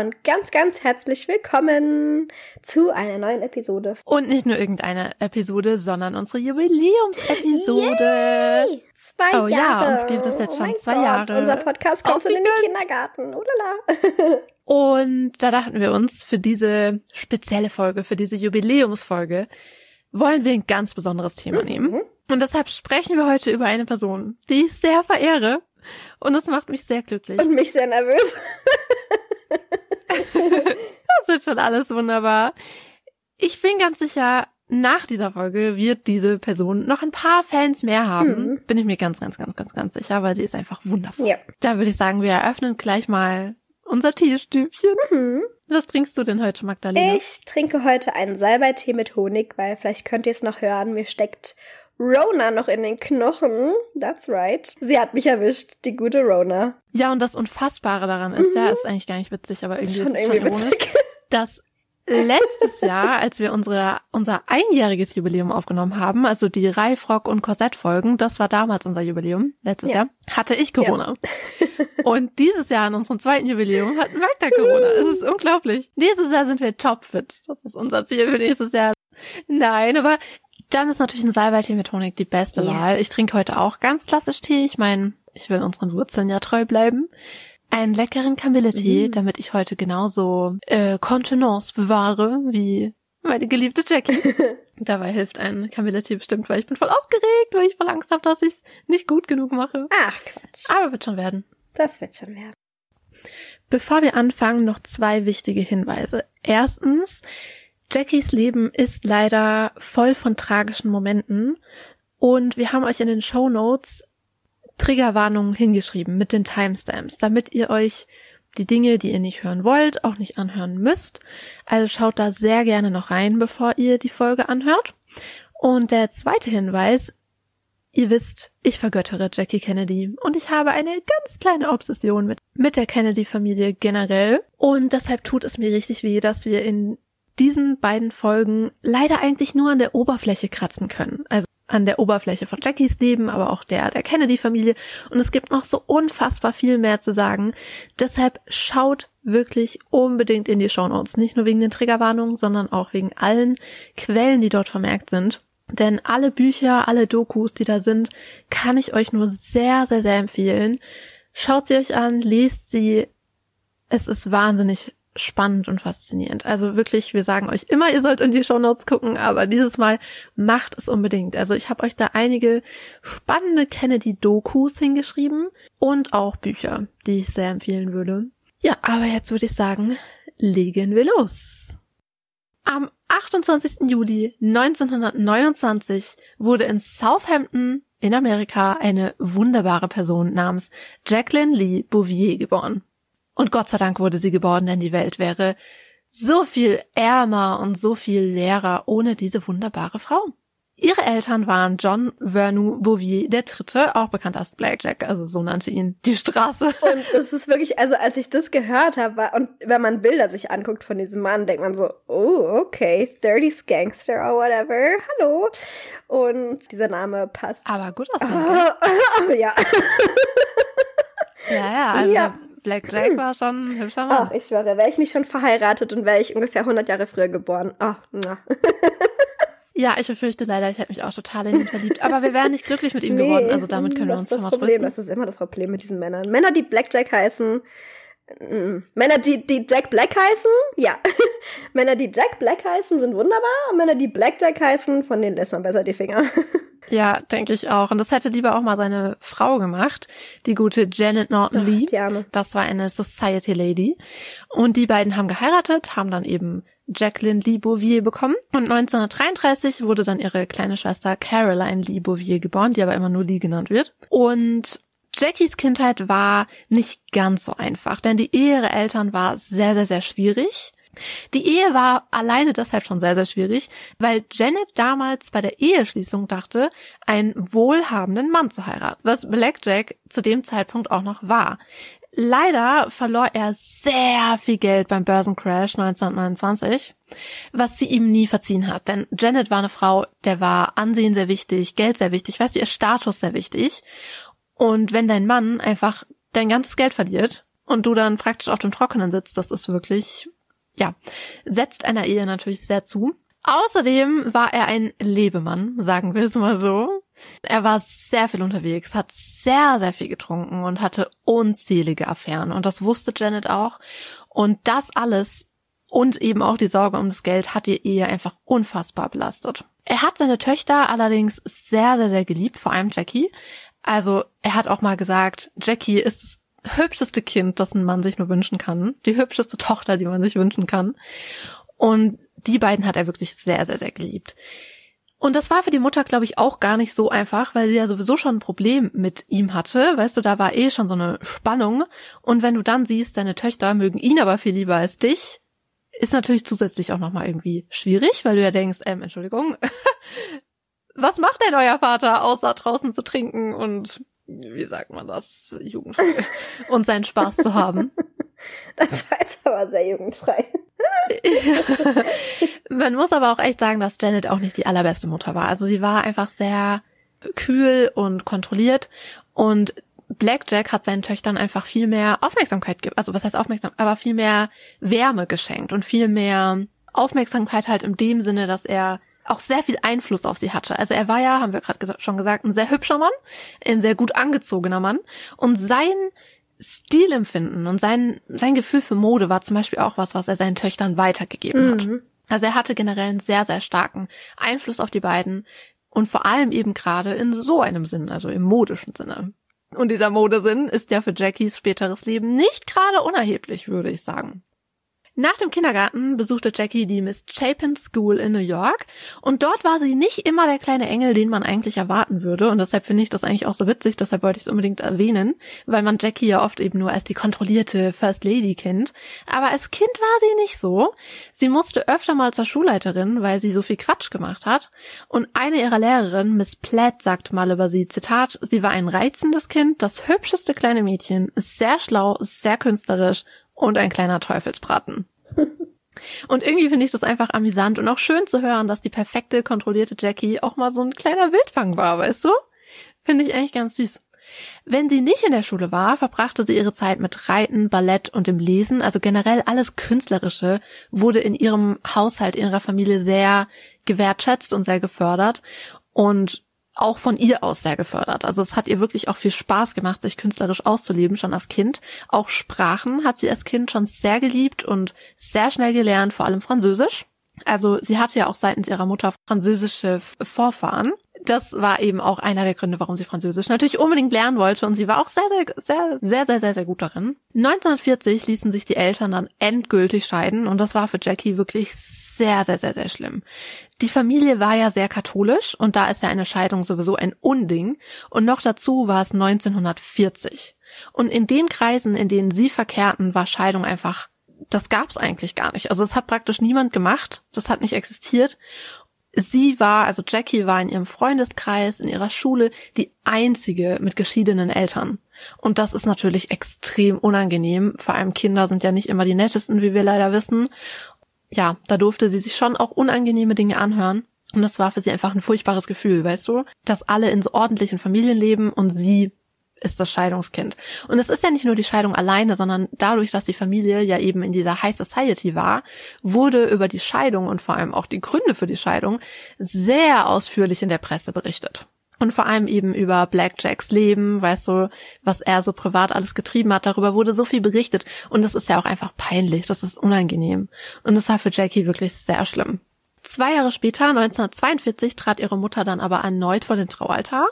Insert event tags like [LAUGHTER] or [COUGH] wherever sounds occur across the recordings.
und ganz, ganz herzlich willkommen zu einer neuen Episode. Und nicht nur irgendeine Episode, sondern unsere Jubiläumsepisode. Yay! Zwei oh, Jahre. ja, uns gibt es jetzt schon oh zwei Gott. Jahre. Unser Podcast kommt schon in den Kindergarten. Udala. [LAUGHS] und da dachten wir uns, für diese spezielle Folge, für diese Jubiläumsfolge, wollen wir ein ganz besonderes Thema mhm. nehmen. Und deshalb sprechen wir heute über eine Person, die ich sehr verehre. Und das macht mich sehr glücklich. Und mich sehr nervös. [LAUGHS] das wird schon alles wunderbar. Ich bin ganz sicher, nach dieser Folge wird diese Person noch ein paar Fans mehr haben. Mhm. Bin ich mir ganz, ganz, ganz, ganz, ganz sicher, weil sie ist einfach wundervoll. Ja. Da würde ich sagen, wir eröffnen gleich mal unser Teestübchen. Mhm. Was trinkst du denn heute, Magdalena? Ich trinke heute einen Salbeitee mit Honig, weil vielleicht könnt ihr es noch hören. Mir steckt Rona noch in den Knochen. That's right. Sie hat mich erwischt, die gute Rona. Ja, und das Unfassbare daran ist, mhm. ja, ist eigentlich gar nicht witzig, aber irgendwie ist, schon ist es irgendwie schon ironisch, witzig. [LAUGHS] dass letztes Jahr, als wir unsere, unser einjähriges Jubiläum aufgenommen haben, also die Reifrock- und Korsettfolgen, das war damals unser Jubiläum, letztes ja. Jahr, hatte ich Corona. Ja. [LAUGHS] und dieses Jahr in unserem zweiten Jubiläum hat Magda Corona. Es ist unglaublich. Dieses Jahr sind wir topfit. Das ist unser Ziel für nächstes Jahr. Nein, aber dann ist natürlich ein Salbeitee mit Honig die beste yes. Wahl. Ich trinke heute auch ganz klassisch Tee. Ich meine, ich will unseren Wurzeln ja treu bleiben einen leckeren Kamilletee, mhm. damit ich heute genauso äh, Kontenance bewahre wie meine geliebte Jackie. [LAUGHS] Dabei hilft ein Kamilletee bestimmt, weil ich bin voll aufgeregt, weil ich voll Angst habe, dass ich es nicht gut genug mache. Ach Quatsch. Aber wird schon werden. Das wird schon werden. Bevor wir anfangen, noch zwei wichtige Hinweise. Erstens, Jackies Leben ist leider voll von tragischen Momenten und wir haben euch in den Show Notes Triggerwarnungen hingeschrieben mit den Timestamps, damit ihr euch die Dinge, die ihr nicht hören wollt, auch nicht anhören müsst. Also schaut da sehr gerne noch rein, bevor ihr die Folge anhört. Und der zweite Hinweis, ihr wisst, ich vergöttere Jackie Kennedy und ich habe eine ganz kleine Obsession mit, mit der Kennedy-Familie generell. Und deshalb tut es mir richtig weh, dass wir in diesen beiden Folgen leider eigentlich nur an der Oberfläche kratzen können. Also an der Oberfläche von Jackies Leben, aber auch der der Kennedy-Familie. Und es gibt noch so unfassbar viel mehr zu sagen. Deshalb schaut wirklich unbedingt in die Show Notes. Nicht nur wegen den Triggerwarnungen, sondern auch wegen allen Quellen, die dort vermerkt sind. Denn alle Bücher, alle Dokus, die da sind, kann ich euch nur sehr, sehr, sehr empfehlen. Schaut sie euch an, lest sie. Es ist wahnsinnig spannend und faszinierend. Also wirklich, wir sagen euch immer, ihr sollt in die Show Notes gucken, aber dieses Mal macht es unbedingt. Also ich habe euch da einige spannende Kennedy-Dokus hingeschrieben und auch Bücher, die ich sehr empfehlen würde. Ja, aber jetzt würde ich sagen, legen wir los. Am 28. Juli 1929 wurde in Southampton in Amerika eine wunderbare Person namens Jacqueline Lee Bouvier geboren. Und Gott sei Dank wurde sie geboren, denn die Welt wäre so viel ärmer und so viel leerer ohne diese wunderbare Frau. Ihre Eltern waren John Vernou Bouvier der Dritte, auch bekannt als Blackjack, also so nannte ihn die Straße. Und es ist wirklich, also als ich das gehört habe, und wenn man Bilder sich anguckt von diesem Mann, denkt man so, oh, okay, 30s Gangster or whatever, hallo. Und dieser Name passt. Aber gut aussehen. Oh, oh, [LAUGHS] ja. ja, ja, also ja. Black Jack war schon ein hübscher Mann. Ach, ich schwöre, wäre ich nicht schon verheiratet und wäre ich ungefähr 100 Jahre früher geboren. Ach, na. [LAUGHS] Ja, ich befürchte leider, ich hätte mich auch total in ihn verliebt. Aber wir wären nicht glücklich mit ihm nee, geworden. Also damit können wir uns schon mal Problem. Das ist immer das Problem mit diesen Männern. Männer, die Blackjack heißen. Mm, Männer, die, die Jack Black heißen, ja. [LAUGHS] Männer, die Jack Black heißen, sind wunderbar. Männer, die Blackjack heißen, von denen lässt man besser die Finger. [LAUGHS] Ja, denke ich auch. Und das hätte lieber auch mal seine Frau gemacht, die gute Janet Norton Lee. Die Arme. Das war eine Society Lady. Und die beiden haben geheiratet, haben dann eben Jacqueline Lee Bouvier bekommen. Und 1933 wurde dann ihre kleine Schwester Caroline Lee Bouvier geboren, die aber immer nur Lee genannt wird. Und Jackies Kindheit war nicht ganz so einfach, denn die Ehe ihrer Eltern war sehr, sehr, sehr schwierig. Die Ehe war alleine deshalb schon sehr, sehr schwierig, weil Janet damals bei der Eheschließung dachte, einen wohlhabenden Mann zu heiraten, was Blackjack zu dem Zeitpunkt auch noch war. Leider verlor er sehr viel Geld beim Börsencrash 1929, was sie ihm nie verziehen hat. Denn Janet war eine Frau, der war Ansehen sehr wichtig, Geld sehr wichtig, weißt du, ihr Status sehr wichtig. Und wenn dein Mann einfach dein ganzes Geld verliert und du dann praktisch auf dem Trockenen sitzt, das ist wirklich, ja, setzt einer Ehe natürlich sehr zu. Außerdem war er ein Lebemann, sagen wir es mal so. Er war sehr viel unterwegs, hat sehr, sehr viel getrunken und hatte unzählige Affären. Und das wusste Janet auch. Und das alles und eben auch die Sorge um das Geld hat die Ehe einfach unfassbar belastet. Er hat seine Töchter allerdings sehr, sehr, sehr geliebt, vor allem Jackie. Also er hat auch mal gesagt, Jackie ist das hübscheste Kind, das ein Mann sich nur wünschen kann. Die hübscheste Tochter, die man sich wünschen kann. Und die beiden hat er wirklich sehr, sehr, sehr geliebt. Und das war für die Mutter, glaube ich, auch gar nicht so einfach, weil sie ja sowieso schon ein Problem mit ihm hatte. Weißt du, da war eh schon so eine Spannung. Und wenn du dann siehst, deine Töchter mögen ihn aber viel lieber als dich, ist natürlich zusätzlich auch nochmal irgendwie schwierig, weil du ja denkst, ähm, Entschuldigung, [LAUGHS] was macht denn euer Vater, außer draußen zu trinken und, wie sagt man das, jugendfrei [LAUGHS] und seinen Spaß zu haben? [LAUGHS] Das war jetzt aber sehr jugendfrei. [LAUGHS] Man muss aber auch echt sagen, dass Janet auch nicht die allerbeste Mutter war. Also sie war einfach sehr kühl und kontrolliert und Blackjack hat seinen Töchtern einfach viel mehr Aufmerksamkeit, also was heißt Aufmerksamkeit, aber viel mehr Wärme geschenkt und viel mehr Aufmerksamkeit halt in dem Sinne, dass er auch sehr viel Einfluss auf sie hatte. Also er war ja, haben wir gerade schon gesagt, ein sehr hübscher Mann, ein sehr gut angezogener Mann und sein Stilempfinden und sein, sein Gefühl für Mode war zum Beispiel auch was, was er seinen Töchtern weitergegeben mhm. hat. Also er hatte generell einen sehr, sehr starken Einfluss auf die beiden und vor allem eben gerade in so einem Sinn, also im modischen Sinne. Und dieser Modesinn ist ja für Jackies späteres Leben nicht gerade unerheblich, würde ich sagen. Nach dem Kindergarten besuchte Jackie die Miss Chapin School in New York. Und dort war sie nicht immer der kleine Engel, den man eigentlich erwarten würde. Und deshalb finde ich das eigentlich auch so witzig, deshalb wollte ich es unbedingt erwähnen, weil man Jackie ja oft eben nur als die kontrollierte First Lady kennt, aber als Kind war sie nicht so. Sie musste öfter mal zur Schulleiterin, weil sie so viel Quatsch gemacht hat. Und eine ihrer Lehrerinnen, Miss Platt, sagt mal über sie, Zitat, sie war ein reizendes Kind, das hübscheste kleine Mädchen, sehr schlau, sehr künstlerisch und ein kleiner Teufelsbraten. Und irgendwie finde ich das einfach amüsant und auch schön zu hören, dass die perfekte, kontrollierte Jackie auch mal so ein kleiner Wildfang war, weißt du? Finde ich eigentlich ganz süß. Wenn sie nicht in der Schule war, verbrachte sie ihre Zeit mit Reiten, Ballett und dem Lesen, also generell alles Künstlerische wurde in ihrem Haushalt, in ihrer Familie sehr gewertschätzt und sehr gefördert. Und auch von ihr aus sehr gefördert. Also es hat ihr wirklich auch viel Spaß gemacht, sich künstlerisch auszuleben, schon als Kind. Auch Sprachen hat sie als Kind schon sehr geliebt und sehr schnell gelernt, vor allem Französisch. Also sie hatte ja auch seitens ihrer Mutter französische Vorfahren das war eben auch einer der Gründe, warum sie Französisch natürlich unbedingt lernen wollte und sie war auch sehr, sehr, sehr, sehr, sehr, sehr, sehr gut darin. 1940 ließen sich die Eltern dann endgültig scheiden und das war für Jackie wirklich sehr, sehr, sehr, sehr schlimm. Die Familie war ja sehr katholisch und da ist ja eine Scheidung sowieso ein Unding und noch dazu war es 1940. Und in den Kreisen, in denen sie verkehrten, war Scheidung einfach das gab's eigentlich gar nicht. Also es hat praktisch niemand gemacht, das hat nicht existiert sie war, also Jackie war in ihrem Freundeskreis, in ihrer Schule die einzige mit geschiedenen Eltern. Und das ist natürlich extrem unangenehm. Vor allem Kinder sind ja nicht immer die nettesten, wie wir leider wissen. Ja, da durfte sie sich schon auch unangenehme Dinge anhören. Und das war für sie einfach ein furchtbares Gefühl, weißt du, dass alle in so ordentlichen Familien leben und sie ist das Scheidungskind. Und es ist ja nicht nur die Scheidung alleine, sondern dadurch, dass die Familie ja eben in dieser High Society war, wurde über die Scheidung und vor allem auch die Gründe für die Scheidung sehr ausführlich in der Presse berichtet. Und vor allem eben über Blackjacks Leben, weißt du, was er so privat alles getrieben hat, darüber wurde so viel berichtet. Und das ist ja auch einfach peinlich, das ist unangenehm. Und das war für Jackie wirklich sehr schlimm. Zwei Jahre später, 1942, trat ihre Mutter dann aber erneut vor den Traualtar.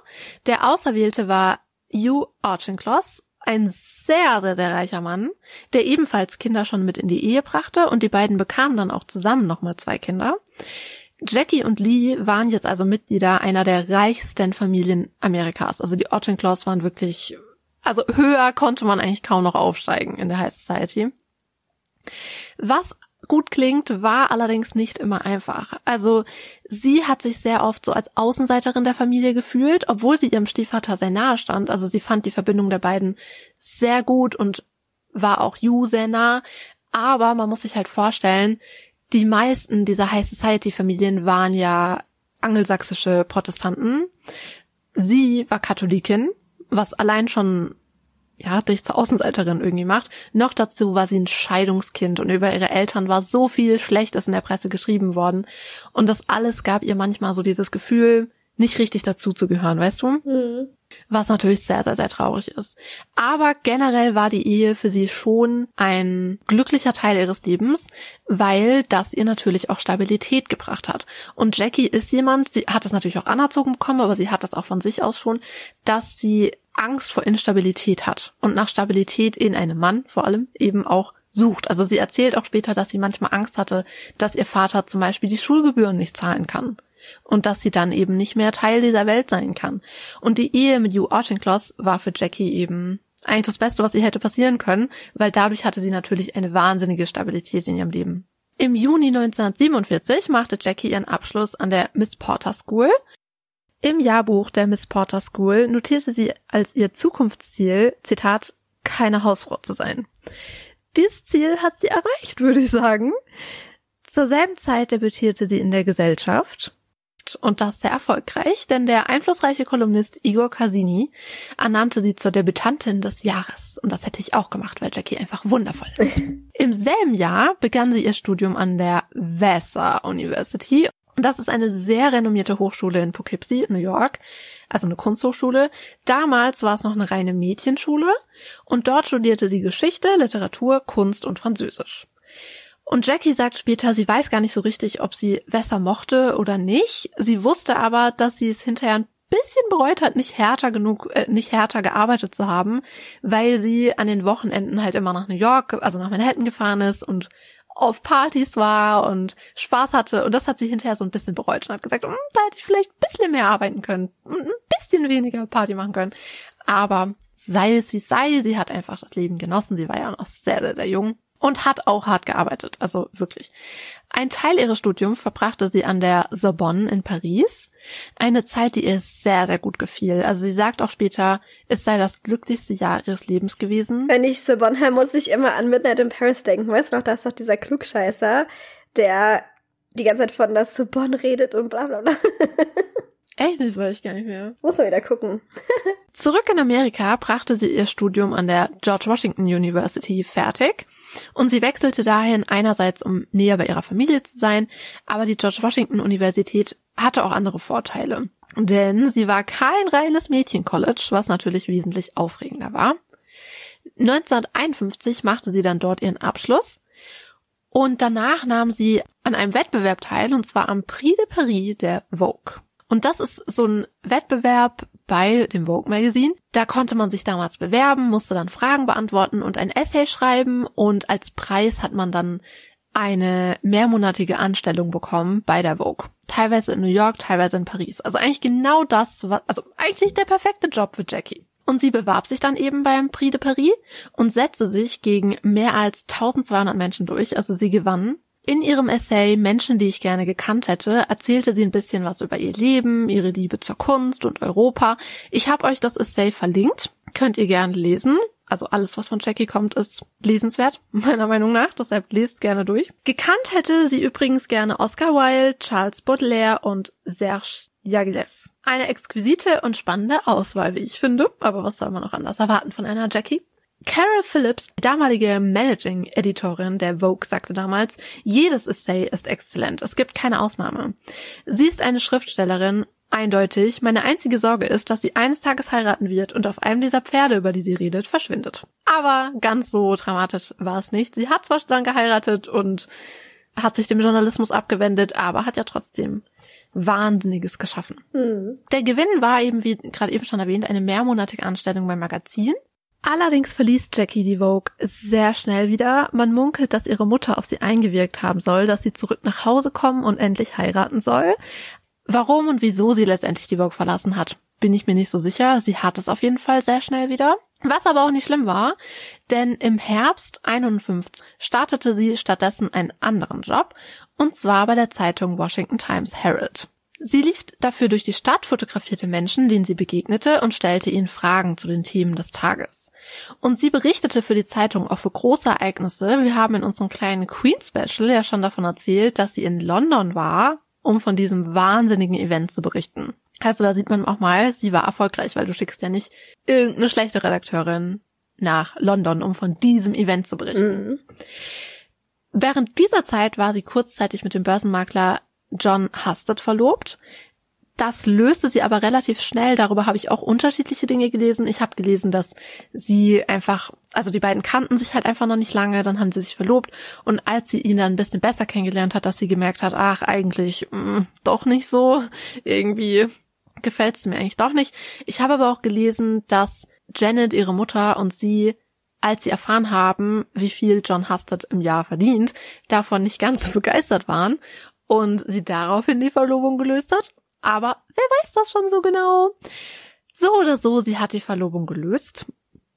Der Auserwählte war Hugh Auchincloss, ein sehr, sehr, sehr reicher Mann, der ebenfalls Kinder schon mit in die Ehe brachte und die beiden bekamen dann auch zusammen nochmal zwei Kinder. Jackie und Lee waren jetzt also Mitglieder einer der reichsten Familien Amerikas. Also die Auchincloss waren wirklich, also höher konnte man eigentlich kaum noch aufsteigen in der High Society. Was gut klingt, war allerdings nicht immer einfach. Also sie hat sich sehr oft so als Außenseiterin der Familie gefühlt, obwohl sie ihrem Stiefvater sehr nahe stand. Also sie fand die Verbindung der beiden sehr gut und war auch Yu sehr nah. Aber man muss sich halt vorstellen, die meisten dieser High Society Familien waren ja angelsächsische Protestanten. Sie war Katholikin, was allein schon ja, dich zur Außenseiterin irgendwie macht. Noch dazu war sie ein Scheidungskind und über ihre Eltern war so viel Schlechtes in der Presse geschrieben worden. Und das alles gab ihr manchmal so dieses Gefühl, nicht richtig dazu zu gehören, weißt du? Mhm. Was natürlich sehr, sehr, sehr traurig ist. Aber generell war die Ehe für sie schon ein glücklicher Teil ihres Lebens, weil das ihr natürlich auch Stabilität gebracht hat. Und Jackie ist jemand, sie hat das natürlich auch anerzogen bekommen, aber sie hat das auch von sich aus schon, dass sie Angst vor Instabilität hat und nach Stabilität in einem Mann vor allem eben auch sucht. Also sie erzählt auch später, dass sie manchmal Angst hatte, dass ihr Vater zum Beispiel die Schulgebühren nicht zahlen kann und dass sie dann eben nicht mehr Teil dieser Welt sein kann. Und die Ehe mit Hugh Auchincloss war für Jackie eben eigentlich das Beste, was ihr hätte passieren können, weil dadurch hatte sie natürlich eine wahnsinnige Stabilität in ihrem Leben. Im Juni 1947 machte Jackie ihren Abschluss an der Miss Porter School. Im Jahrbuch der Miss Porter School notierte sie als ihr Zukunftsziel, Zitat, keine Hausfrau zu sein. Dieses Ziel hat sie erreicht, würde ich sagen. Zur selben Zeit debütierte sie in der Gesellschaft und das sehr erfolgreich, denn der einflussreiche Kolumnist Igor Cassini ernannte sie zur Debütantin des Jahres. Und das hätte ich auch gemacht, weil Jackie einfach wundervoll ist. [LAUGHS] Im selben Jahr begann sie ihr Studium an der Vassar University. Das ist eine sehr renommierte Hochschule in Poughkeepsie, New York, also eine Kunsthochschule. Damals war es noch eine reine Mädchenschule und dort studierte sie Geschichte, Literatur, Kunst und Französisch. Und Jackie sagt später, sie weiß gar nicht so richtig, ob sie Wässer mochte oder nicht. Sie wusste aber, dass sie es hinterher ein bisschen bereut hat, nicht härter genug, äh, nicht härter gearbeitet zu haben, weil sie an den Wochenenden halt immer nach New York, also nach Manhattan gefahren ist und auf Partys war und Spaß hatte. Und das hat sie hinterher so ein bisschen bereut und hat gesagt, hm, da hätte ich vielleicht ein bisschen mehr arbeiten können, ein bisschen weniger Party machen können. Aber sei es wie sei, sie hat einfach das Leben genossen. Sie war ja noch sehr, sehr, sehr jung und hat auch hart gearbeitet, also wirklich. Ein Teil ihres Studiums verbrachte sie an der Sorbonne in Paris, eine Zeit, die ihr sehr, sehr gut gefiel. Also sie sagt auch später, es sei das glücklichste Jahr ihres Lebens gewesen. Wenn ich Sorbonne höre, muss ich immer an Midnight in Paris denken. Weißt du noch, da ist doch dieser Klugscheißer, der die ganze Zeit von der Sorbonne redet und bla bla bla. [LAUGHS] Echt das weiß ich gar nicht mehr. Muss man wieder gucken. [LAUGHS] Zurück in Amerika brachte sie ihr Studium an der George Washington University fertig und sie wechselte dahin einerseits, um näher bei ihrer Familie zu sein, aber die George Washington Universität hatte auch andere Vorteile. Denn sie war kein reines Mädchencollege, was natürlich wesentlich aufregender war. 1951 machte sie dann dort ihren Abschluss und danach nahm sie an einem Wettbewerb teil, und zwar am Prix de Paris der Vogue. Und das ist so ein Wettbewerb bei dem Vogue Magazine. Da konnte man sich damals bewerben, musste dann Fragen beantworten und ein Essay schreiben und als Preis hat man dann eine mehrmonatige Anstellung bekommen bei der Vogue. Teilweise in New York, teilweise in Paris. Also eigentlich genau das, was, also eigentlich der perfekte Job für Jackie. Und sie bewarb sich dann eben beim Prix de Paris und setzte sich gegen mehr als 1200 Menschen durch. Also sie gewann in ihrem Essay Menschen, die ich gerne gekannt hätte, erzählte sie ein bisschen was über ihr Leben, ihre Liebe zur Kunst und Europa. Ich habe euch das Essay verlinkt, könnt ihr gerne lesen. Also alles, was von Jackie kommt, ist lesenswert, [LAUGHS] meiner Meinung nach. Deshalb lest gerne durch. Gekannt hätte sie übrigens gerne Oscar Wilde, Charles Baudelaire und Serge Diaghilev. Eine exquisite und spannende Auswahl, wie ich finde. Aber was soll man noch anders erwarten von einer Jackie? Carol Phillips, damalige Managing Editorin der Vogue, sagte damals, jedes Essay ist exzellent, es gibt keine Ausnahme. Sie ist eine Schriftstellerin, eindeutig, meine einzige Sorge ist, dass sie eines Tages heiraten wird und auf einem dieser Pferde, über die sie redet, verschwindet. Aber ganz so dramatisch war es nicht. Sie hat zwar dann geheiratet und hat sich dem Journalismus abgewendet, aber hat ja trotzdem Wahnsinniges geschaffen. Mhm. Der Gewinn war eben, wie gerade eben schon erwähnt, eine mehrmonatige Anstellung beim Magazin. Allerdings verließ Jackie die Vogue sehr schnell wieder. Man munkelt, dass ihre Mutter auf sie eingewirkt haben soll, dass sie zurück nach Hause kommen und endlich heiraten soll. Warum und wieso sie letztendlich die Vogue verlassen hat, bin ich mir nicht so sicher. Sie hat es auf jeden Fall sehr schnell wieder. Was aber auch nicht schlimm war, denn im Herbst 51 startete sie stattdessen einen anderen Job, und zwar bei der Zeitung Washington Times Herald. Sie lief dafür durch die Stadt, fotografierte Menschen, denen sie begegnete und stellte ihnen Fragen zu den Themen des Tages. Und sie berichtete für die Zeitung auch für große Ereignisse. Wir haben in unserem kleinen Queen Special ja schon davon erzählt, dass sie in London war, um von diesem wahnsinnigen Event zu berichten. Also da sieht man auch mal, sie war erfolgreich, weil du schickst ja nicht irgendeine schlechte Redakteurin nach London, um von diesem Event zu berichten. Mhm. Während dieser Zeit war sie kurzzeitig mit dem Börsenmakler John Husted verlobt. Das löste sie aber relativ schnell. Darüber habe ich auch unterschiedliche Dinge gelesen. Ich habe gelesen, dass sie einfach, also die beiden kannten sich halt einfach noch nicht lange, dann haben sie sich verlobt und als sie ihn dann ein bisschen besser kennengelernt hat, dass sie gemerkt hat, ach, eigentlich mh, mm, doch nicht so, irgendwie gefällt es mir eigentlich doch nicht. Ich habe aber auch gelesen, dass Janet, ihre Mutter und sie als sie erfahren haben, wie viel John Husted im Jahr verdient, davon nicht ganz [LAUGHS] begeistert waren und sie daraufhin die Verlobung gelöst hat. Aber wer weiß das schon so genau? So oder so, sie hat die Verlobung gelöst.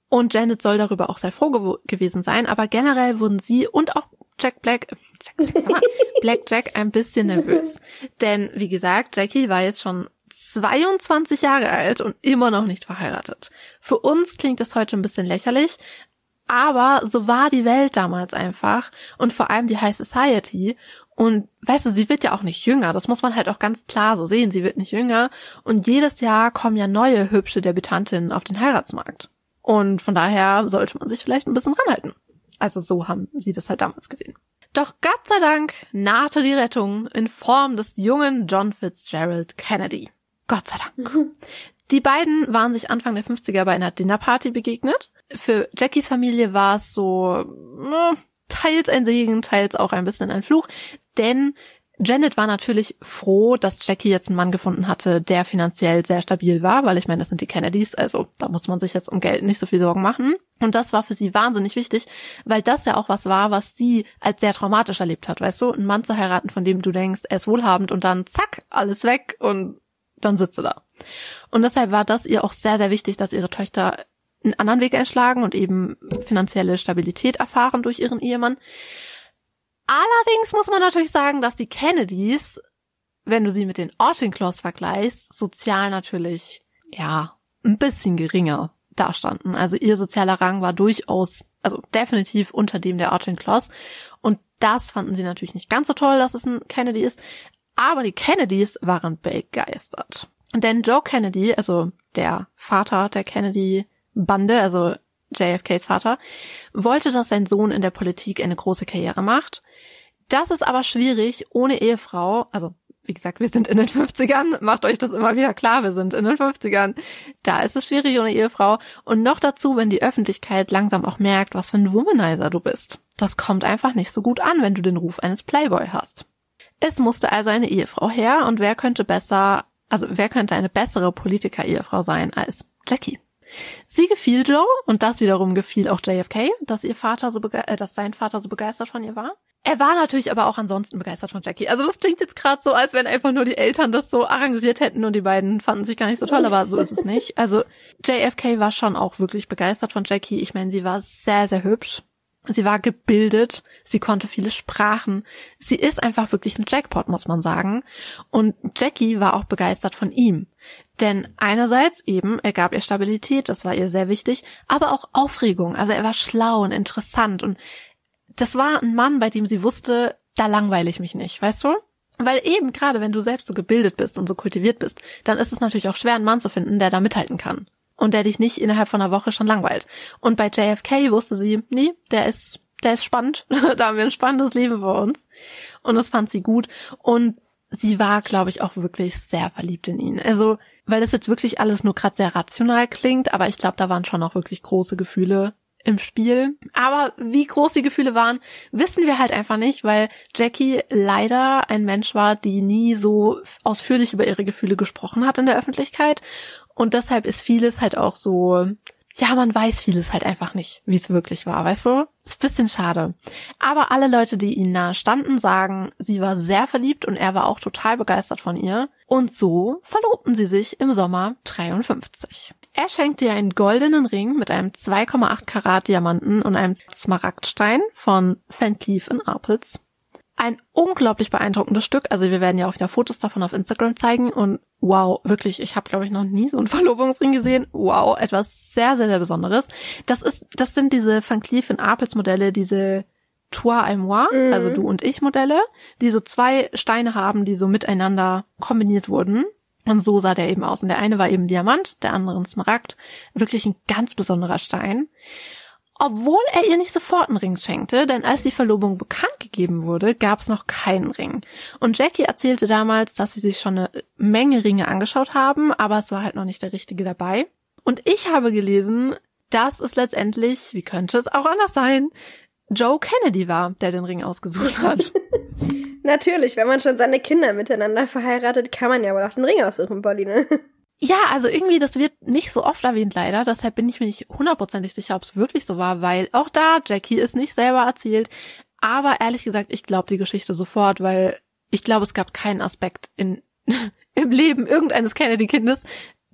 Und Janet soll darüber auch sehr froh gew gewesen sein, aber generell wurden sie und auch Jack Black, äh, Jack Black, [LAUGHS] Black Jack ein bisschen nervös. Denn, wie gesagt, Jackie war jetzt schon 22 Jahre alt und immer noch nicht verheiratet. Für uns klingt das heute ein bisschen lächerlich, aber so war die Welt damals einfach und vor allem die High Society. Und weißt du, sie wird ja auch nicht jünger. Das muss man halt auch ganz klar so sehen. Sie wird nicht jünger. Und jedes Jahr kommen ja neue hübsche Debütantinnen auf den Heiratsmarkt. Und von daher sollte man sich vielleicht ein bisschen ranhalten. Also so haben sie das halt damals gesehen. Doch Gott sei Dank nahte die Rettung in Form des jungen John Fitzgerald Kennedy. Gott sei Dank. [LAUGHS] Die beiden waren sich Anfang der 50er bei einer Dinnerparty begegnet. Für Jackies Familie war es so ne, teils ein Segen, teils auch ein bisschen ein Fluch, denn Janet war natürlich froh, dass Jackie jetzt einen Mann gefunden hatte, der finanziell sehr stabil war, weil ich meine, das sind die Kennedys, also da muss man sich jetzt um Geld nicht so viel Sorgen machen. Und das war für sie wahnsinnig wichtig, weil das ja auch was war, was sie als sehr traumatisch erlebt hat, weißt du? Einen Mann zu heiraten, von dem du denkst, er ist wohlhabend und dann zack, alles weg und dann sitzt du da. Und deshalb war das ihr auch sehr, sehr wichtig, dass ihre Töchter einen anderen Weg einschlagen und eben finanzielle Stabilität erfahren durch ihren Ehemann. Allerdings muss man natürlich sagen, dass die Kennedys, wenn du sie mit den Auchinclaws vergleichst, sozial natürlich, ja, ein bisschen geringer dastanden. Also ihr sozialer Rang war durchaus, also definitiv unter dem der Auchinclaws. Und das fanden sie natürlich nicht ganz so toll, dass es ein Kennedy ist. Aber die Kennedys waren begeistert. Denn Joe Kennedy, also der Vater der Kennedy-Bande, also JFKs Vater, wollte, dass sein Sohn in der Politik eine große Karriere macht. Das ist aber schwierig ohne Ehefrau, also wie gesagt, wir sind in den 50ern, macht euch das immer wieder klar, wir sind in den 50ern. Da ist es schwierig ohne Ehefrau. Und noch dazu, wenn die Öffentlichkeit langsam auch merkt, was für ein Womanizer du bist. Das kommt einfach nicht so gut an, wenn du den Ruf eines Playboy hast. Es musste also eine Ehefrau her und wer könnte besser, also wer könnte eine bessere Politiker-Ehefrau sein als Jackie? Sie gefiel Joe und das wiederum gefiel auch JFK, dass ihr Vater so äh, dass sein Vater so begeistert von ihr war. Er war natürlich aber auch ansonsten begeistert von Jackie. Also das klingt jetzt gerade so, als wenn einfach nur die Eltern das so arrangiert hätten und die beiden fanden sich gar nicht so toll, aber so ist es nicht. Also JFK war schon auch wirklich begeistert von Jackie. Ich meine, sie war sehr, sehr hübsch. Sie war gebildet, sie konnte viele Sprachen. Sie ist einfach wirklich ein Jackpot, muss man sagen. Und Jackie war auch begeistert von ihm. Denn einerseits eben, er gab ihr Stabilität, das war ihr sehr wichtig, aber auch Aufregung. Also er war schlau und interessant und das war ein Mann, bei dem sie wusste, da langweile ich mich nicht, weißt du? Weil eben gerade, wenn du selbst so gebildet bist und so kultiviert bist, dann ist es natürlich auch schwer, einen Mann zu finden, der da mithalten kann und der dich nicht innerhalb von einer Woche schon langweilt. Und bei JFK wusste sie, nee, der ist, der ist spannend. [LAUGHS] da haben wir ein spannendes Leben bei uns. Und das fand sie gut. Und sie war, glaube ich, auch wirklich sehr verliebt in ihn. Also, weil das jetzt wirklich alles nur gerade sehr rational klingt, aber ich glaube, da waren schon auch wirklich große Gefühle im Spiel. Aber wie groß die Gefühle waren, wissen wir halt einfach nicht, weil Jackie leider ein Mensch war, die nie so ausführlich über ihre Gefühle gesprochen hat in der Öffentlichkeit und deshalb ist vieles halt auch so, ja, man weiß vieles halt einfach nicht, wie es wirklich war, weißt du? Ist bisschen schade. Aber alle Leute, die ihnen nahe standen, sagen, sie war sehr verliebt und er war auch total begeistert von ihr. Und so verlobten sie sich im Sommer 53. Er schenkte ihr einen goldenen Ring mit einem 2,8 Karat Diamanten und einem Smaragdstein von Van Cleef in Arpels. Ein unglaublich beeindruckendes Stück. Also wir werden ja auch wieder Fotos davon auf Instagram zeigen und wow, wirklich, ich habe glaube ich noch nie so einen [LAUGHS] Verlobungsring gesehen. Wow, etwas sehr, sehr, sehr Besonderes. Das ist, das sind diese Van Cleef Arpels Modelle, diese Toi et moi, mhm. also du und ich Modelle, die so zwei Steine haben, die so miteinander kombiniert wurden. Und so sah der eben aus. Und der eine war eben Diamant, der andere ein Smaragd. Wirklich ein ganz besonderer Stein. Obwohl er ihr nicht sofort einen Ring schenkte, denn als die Verlobung bekannt gegeben wurde, gab es noch keinen Ring. Und Jackie erzählte damals, dass sie sich schon eine Menge Ringe angeschaut haben, aber es war halt noch nicht der richtige dabei. Und ich habe gelesen, dass es letztendlich, wie könnte es auch anders sein, Joe Kennedy war, der den Ring ausgesucht hat. [LAUGHS] Natürlich, wenn man schon seine Kinder miteinander verheiratet, kann man ja wohl auch den Ring aussuchen, Pauline. Ja, also irgendwie, das wird nicht so oft erwähnt leider, deshalb bin ich mir nicht hundertprozentig sicher, ob es wirklich so war, weil auch da, Jackie ist nicht selber erzählt, aber ehrlich gesagt, ich glaube die Geschichte sofort, weil ich glaube, es gab keinen Aspekt in, [LAUGHS] im Leben irgendeines Kennedy-Kindes,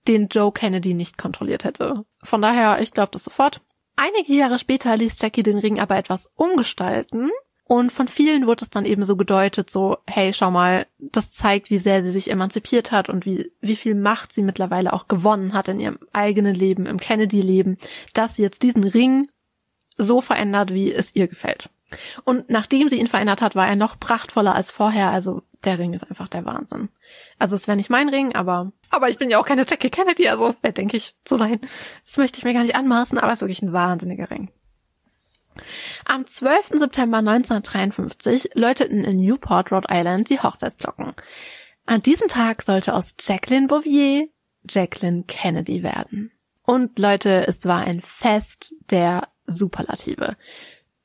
den Joe Kennedy nicht kontrolliert hätte. Von daher, ich glaube das sofort. Einige Jahre später ließ Jackie den Ring aber etwas umgestalten und von vielen wurde es dann eben so gedeutet, so, hey, schau mal, das zeigt, wie sehr sie sich emanzipiert hat und wie, wie viel Macht sie mittlerweile auch gewonnen hat in ihrem eigenen Leben, im Kennedy-Leben, dass sie jetzt diesen Ring so verändert, wie es ihr gefällt. Und nachdem sie ihn verändert hat, war er noch prachtvoller als vorher. Also der Ring ist einfach der Wahnsinn. Also es wäre nicht mein Ring, aber aber ich bin ja auch keine Jackie Kennedy, also wer denke ich zu sein. Das möchte ich mir gar nicht anmaßen, aber es ist wirklich ein wahnsinniger Ring. Am 12. September 1953 läuteten in Newport, Rhode Island, die Hochzeitsglocken. An diesem Tag sollte aus Jacqueline Bouvier Jacqueline Kennedy werden. Und Leute, es war ein Fest der Superlative.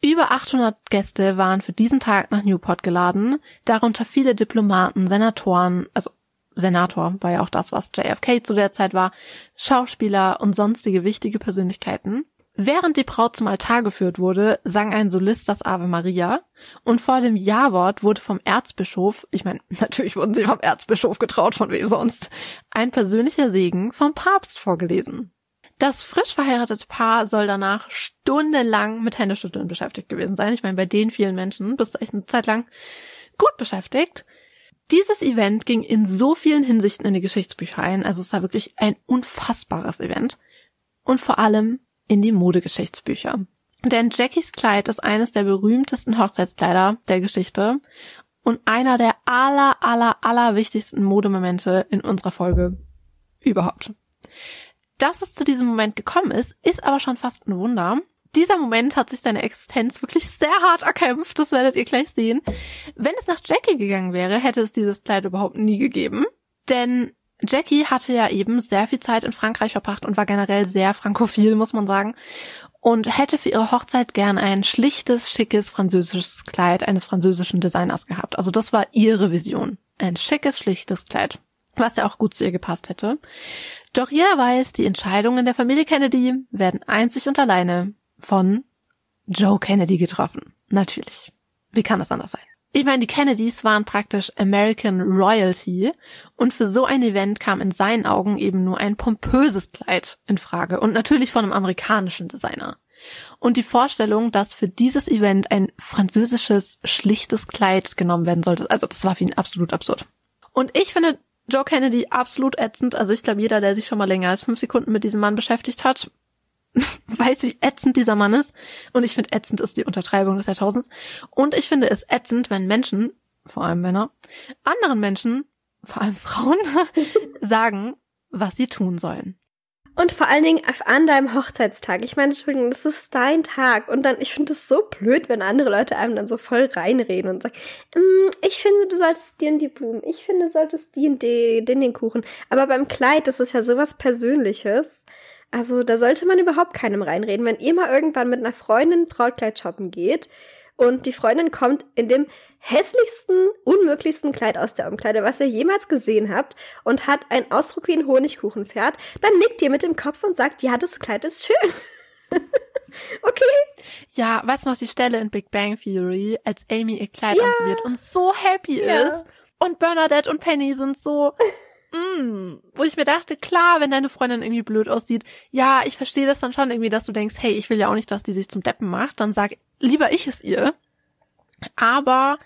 Über 800 Gäste waren für diesen Tag nach Newport geladen, darunter viele Diplomaten, Senatoren, also Senator war ja auch das, was JFK zu der Zeit war, Schauspieler und sonstige wichtige Persönlichkeiten. Während die Braut zum Altar geführt wurde, sang ein Solist das Ave Maria und vor dem Ja-Wort wurde vom Erzbischof, ich meine, [LAUGHS] natürlich wurden sie vom Erzbischof getraut, von wem sonst, ein persönlicher Segen vom Papst vorgelesen. Das frisch verheiratete Paar soll danach stundenlang mit Händeschütteln beschäftigt gewesen sein. Ich meine, bei den vielen Menschen bist du echt eine Zeit lang gut beschäftigt. Dieses Event ging in so vielen Hinsichten in die Geschichtsbücher ein, also es war wirklich ein unfassbares Event. Und vor allem in die Modegeschichtsbücher. Denn Jackies Kleid ist eines der berühmtesten Hochzeitskleider der Geschichte und einer der aller, aller, aller wichtigsten Modemomente in unserer Folge überhaupt. Dass es zu diesem Moment gekommen ist, ist aber schon fast ein Wunder. Dieser Moment hat sich seine Existenz wirklich sehr hart erkämpft, das werdet ihr gleich sehen. Wenn es nach Jackie gegangen wäre, hätte es dieses Kleid überhaupt nie gegeben. Denn Jackie hatte ja eben sehr viel Zeit in Frankreich verbracht und war generell sehr frankophil, muss man sagen. Und hätte für ihre Hochzeit gern ein schlichtes, schickes französisches Kleid eines französischen Designers gehabt. Also das war ihre Vision. Ein schickes, schlichtes Kleid. Was ja auch gut zu ihr gepasst hätte. Doch jeder weiß, die Entscheidungen der Familie Kennedy werden einzig und alleine von Joe Kennedy getroffen. Natürlich. Wie kann das anders sein? Ich meine, die Kennedys waren praktisch American Royalty und für so ein Event kam in seinen Augen eben nur ein pompöses Kleid in Frage und natürlich von einem amerikanischen Designer. Und die Vorstellung, dass für dieses Event ein französisches, schlichtes Kleid genommen werden sollte, also das war für ihn absolut absurd. Und ich finde Joe Kennedy absolut ätzend, also ich glaube, jeder, der sich schon mal länger als fünf Sekunden mit diesem Mann beschäftigt hat, [LAUGHS] weiß, wie ätzend dieser Mann ist. Und ich finde, ätzend ist die Untertreibung des Jahrtausends. Und ich finde es ätzend, wenn Menschen, vor allem Männer, anderen Menschen, vor allem Frauen, [LAUGHS] sagen, was sie tun sollen. Und vor allen Dingen an deinem Hochzeitstag. Ich meine, Entschuldigung, das ist dein Tag. Und dann, ich finde es so blöd, wenn andere Leute einem dann so voll reinreden und sagen, mm, ich finde, du solltest dir in die Blumen, ich finde, du solltest in den, den, den Kuchen. Aber beim Kleid, das ist ja sowas Persönliches. Also da sollte man überhaupt keinem reinreden. Wenn ihr mal irgendwann mit einer Freundin Brautkleid shoppen geht und die Freundin kommt in dem hässlichsten, unmöglichsten Kleid aus der Umkleide, was ihr jemals gesehen habt und hat einen Ausdruck wie ein Honigkuchenpferd, dann nickt ihr mit dem Kopf und sagt, ja, das Kleid ist schön. [LAUGHS] okay. Ja, du noch die Stelle in Big Bang Theory, als Amy ihr Kleid ja. anprobiert und so happy ja. ist und Bernadette und Penny sind so [LAUGHS] mm, wo ich mir dachte, klar, wenn deine Freundin irgendwie blöd aussieht, ja, ich verstehe das dann schon irgendwie, dass du denkst, hey, ich will ja auch nicht, dass die sich zum Deppen macht, dann sag lieber ich es ihr. Aber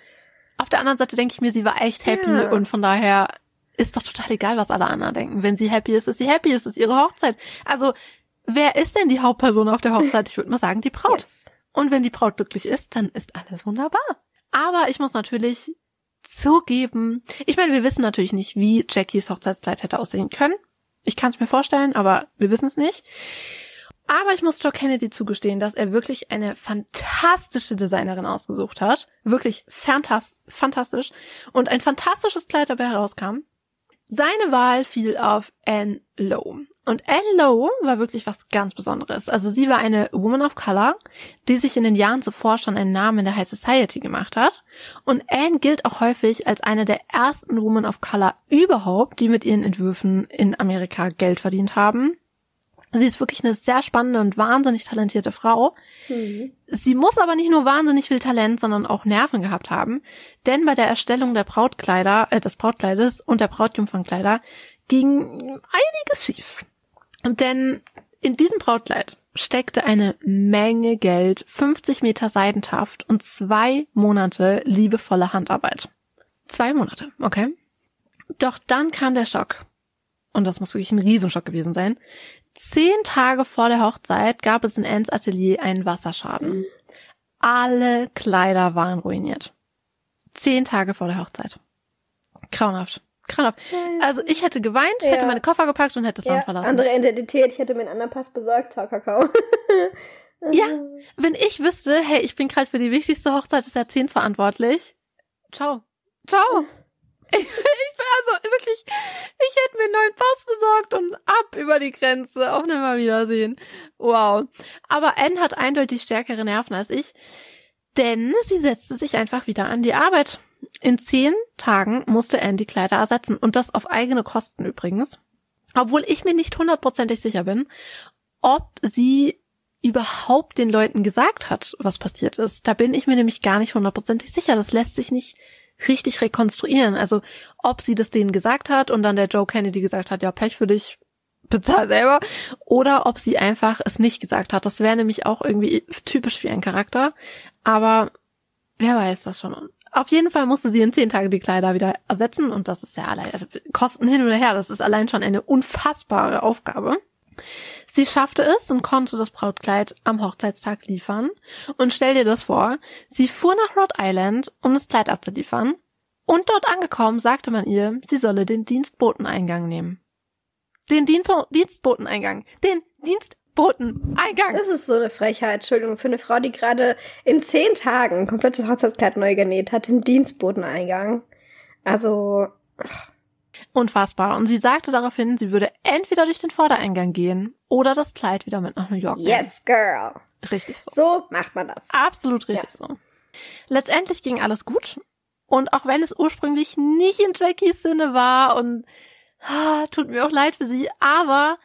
auf der anderen Seite denke ich mir, sie war echt happy ja. und von daher ist doch total egal, was alle anderen denken. Wenn sie happy ist, ist sie happy, es ist ihre Hochzeit. Also, wer ist denn die Hauptperson auf der Hochzeit? Ich würde mal sagen, die Braut. Yes. Und wenn die Braut glücklich ist, dann ist alles wunderbar. Aber ich muss natürlich zugeben. Ich meine, wir wissen natürlich nicht, wie Jackies Hochzeitskleid hätte aussehen können. Ich kann es mir vorstellen, aber wir wissen es nicht. Aber ich muss Joe Kennedy zugestehen, dass er wirklich eine fantastische Designerin ausgesucht hat. Wirklich fantas fantastisch. Und ein fantastisches Kleid dabei herauskam. Seine Wahl fiel auf Anne Lowe. Und Anne Lowe war wirklich was ganz Besonderes. Also sie war eine Woman of Color, die sich in den Jahren zuvor schon einen Namen in der High Society gemacht hat. Und Anne gilt auch häufig als eine der ersten Women of Color überhaupt, die mit ihren Entwürfen in Amerika Geld verdient haben. Sie ist wirklich eine sehr spannende und wahnsinnig talentierte Frau. Mhm. Sie muss aber nicht nur wahnsinnig viel Talent, sondern auch Nerven gehabt haben, denn bei der Erstellung der Brautkleider, äh, des Brautkleides und der Brautjungfernkleider ging einiges schief. Denn in diesem Brautkleid steckte eine Menge Geld, 50 Meter Seidentaft und zwei Monate liebevolle Handarbeit. Zwei Monate, okay? Doch dann kam der Schock. Und das muss wirklich ein Riesenschock gewesen sein. Zehn Tage vor der Hochzeit gab es in Anns Atelier einen Wasserschaden. Alle Kleider waren ruiniert. Zehn Tage vor der Hochzeit. Grauenhaft. Grauenhaft. Also ich hätte geweint, ja. hätte meine Koffer gepackt und hätte das ja, Land verlassen. Andere Identität, ich hätte mir einen anderen Pass besorgt, Kakao. [LAUGHS] ja, wenn ich wüsste, hey, ich bin gerade für die wichtigste Hochzeit des Jahrzehnts verantwortlich. Ciao. Ciao. [LAUGHS] Ich, ich also wirklich, ich hätte mir einen neuen Pass besorgt und ab über die Grenze. Auf Wiedersehen. Wow. Aber Anne hat eindeutig stärkere Nerven als ich, denn sie setzte sich einfach wieder an die Arbeit. In zehn Tagen musste Anne die Kleider ersetzen und das auf eigene Kosten übrigens. Obwohl ich mir nicht hundertprozentig sicher bin, ob sie überhaupt den Leuten gesagt hat, was passiert ist. Da bin ich mir nämlich gar nicht hundertprozentig sicher. Das lässt sich nicht richtig rekonstruieren. Also ob sie das denen gesagt hat und dann der Joe Kennedy gesagt hat, ja, Pech für dich, bezahl selber, oder ob sie einfach es nicht gesagt hat. Das wäre nämlich auch irgendwie typisch für ihren Charakter. Aber wer weiß das schon. Auf jeden Fall musste sie in zehn Tagen die Kleider wieder ersetzen und das ist ja allein, also Kosten hin oder her, das ist allein schon eine unfassbare Aufgabe. Sie schaffte es und konnte das Brautkleid am Hochzeitstag liefern. Und stell dir das vor, sie fuhr nach Rhode Island, um das Kleid abzuliefern. Und dort angekommen sagte man ihr, sie solle den Dienstboteneingang nehmen. Den Dien Dienstboteneingang. Den Dienstboteneingang. Das ist so eine Frechheit, Entschuldigung, für eine Frau, die gerade in zehn Tagen ein komplettes Hochzeitskleid neu genäht hat, den Dienstboteneingang. Also. Ach. Unfassbar. Und sie sagte daraufhin, sie würde entweder durch den Vordereingang gehen oder das Kleid wieder mit nach New York nehmen. Yes, girl. Richtig so. So macht man das. Absolut richtig ja. so. Letztendlich ging alles gut. Und auch wenn es ursprünglich nicht in Jackies Sinne war und ah, tut mir auch leid für sie, aber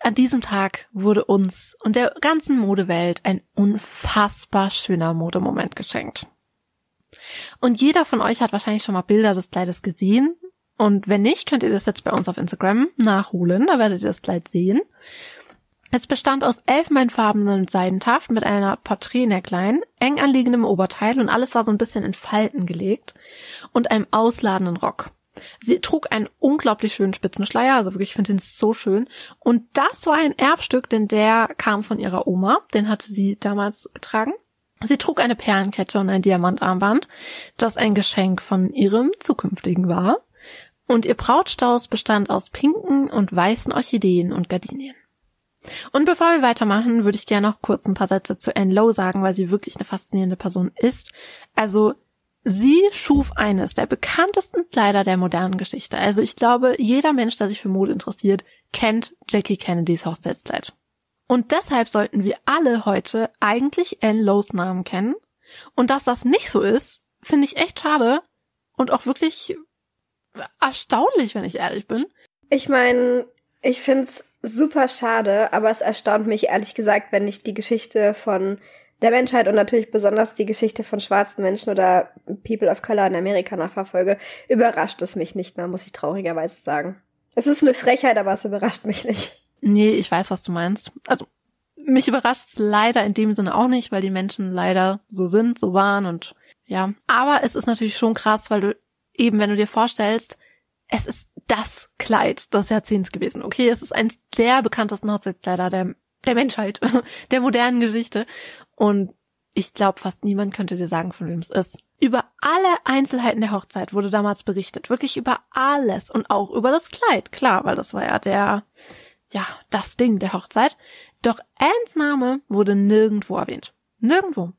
an diesem Tag wurde uns und der ganzen Modewelt ein unfassbar schöner Modemoment geschenkt. Und jeder von euch hat wahrscheinlich schon mal Bilder des Kleides gesehen und wenn nicht, könnt ihr das jetzt bei uns auf Instagram nachholen. Da werdet ihr das Kleid sehen. Es bestand aus elf meinfarbenen Seidentaft mit einer Porträt-Neckline, eng anliegendem Oberteil und alles war so ein bisschen in Falten gelegt und einem ausladenden Rock. Sie trug einen unglaublich schönen Spitzenschleier, also wirklich, ich finde ihn so schön. Und das war ein Erbstück, denn der kam von ihrer Oma, den hatte sie damals getragen. Sie trug eine Perlenkette und ein Diamantarmband, das ein Geschenk von ihrem zukünftigen war. Und ihr Brautstaus bestand aus pinken und weißen Orchideen und Gardinien. Und bevor wir weitermachen, würde ich gerne noch kurz ein paar Sätze zu Anne Lowe sagen, weil sie wirklich eine faszinierende Person ist. Also, sie schuf eines der bekanntesten Kleider der modernen Geschichte. Also ich glaube, jeder Mensch, der sich für Mode interessiert, kennt Jackie Kennedys Hochzeitskleid. Und deshalb sollten wir alle heute eigentlich Anne Lowes Namen kennen. Und dass das nicht so ist, finde ich echt schade und auch wirklich erstaunlich, wenn ich ehrlich bin. Ich meine, ich find's super schade, aber es erstaunt mich ehrlich gesagt, wenn ich die Geschichte von der Menschheit und natürlich besonders die Geschichte von schwarzen Menschen oder People of Color in Amerika nachverfolge, überrascht es mich nicht mehr, muss ich traurigerweise sagen. Es ist eine Frechheit, aber es überrascht mich nicht. Nee, ich weiß, was du meinst. Also, mich überrascht es leider in dem Sinne auch nicht, weil die Menschen leider so sind, so waren und ja. Aber es ist natürlich schon krass, weil du eben, wenn du dir vorstellst, es ist das Kleid des Jahrzehnts gewesen. Okay, es ist eins der bekanntesten Hochzeitskleider der, der Menschheit, [LAUGHS] der modernen Geschichte. Und ich glaube, fast niemand könnte dir sagen, von wem es ist. Über alle Einzelheiten der Hochzeit wurde damals berichtet. Wirklich über alles. Und auch über das Kleid. Klar, weil das war ja der, ja, das Ding der Hochzeit. Doch Anns Name wurde nirgendwo erwähnt. Nirgendwo.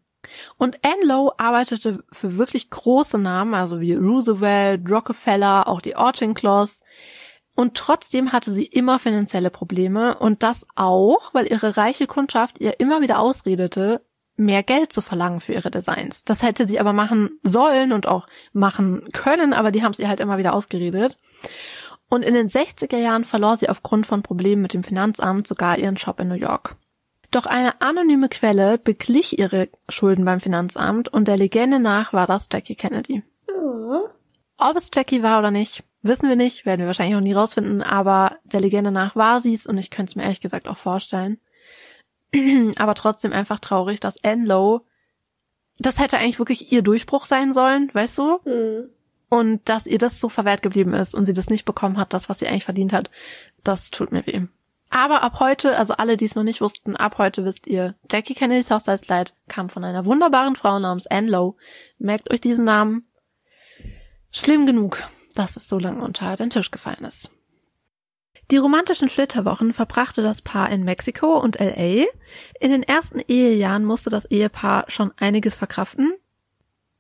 Und Anne Lowe arbeitete für wirklich große Namen, also wie Roosevelt, Rockefeller, auch die Auchincloss. Und trotzdem hatte sie immer finanzielle Probleme und das auch, weil ihre reiche Kundschaft ihr immer wieder ausredete, mehr Geld zu verlangen für ihre Designs. Das hätte sie aber machen sollen und auch machen können, aber die haben sie halt immer wieder ausgeredet. Und in den 60er Jahren verlor sie aufgrund von Problemen mit dem Finanzamt sogar ihren Job in New York. Doch eine anonyme Quelle beglich ihre Schulden beim Finanzamt und der Legende nach war das Jackie Kennedy. Oh. Ob es Jackie war oder nicht, wissen wir nicht, werden wir wahrscheinlich auch nie rausfinden, aber der Legende nach war sie's und ich könnte es mir ehrlich gesagt auch vorstellen. [CLEARS THROAT] aber trotzdem einfach traurig, dass Anne Lowe, das hätte eigentlich wirklich ihr Durchbruch sein sollen, weißt du? Mhm. Und dass ihr das so verwehrt geblieben ist und sie das nicht bekommen hat, das, was sie eigentlich verdient hat, das tut mir weh. Aber ab heute, also alle, die es noch nicht wussten, ab heute wisst ihr, Jackie Kennedys Hochzeitskleid kam von einer wunderbaren Frau namens Anne Lowe. Merkt euch diesen Namen. Schlimm genug, dass es so lange unter den Tisch gefallen ist. Die romantischen Flitterwochen verbrachte das Paar in Mexiko und LA. In den ersten Ehejahren musste das Ehepaar schon einiges verkraften.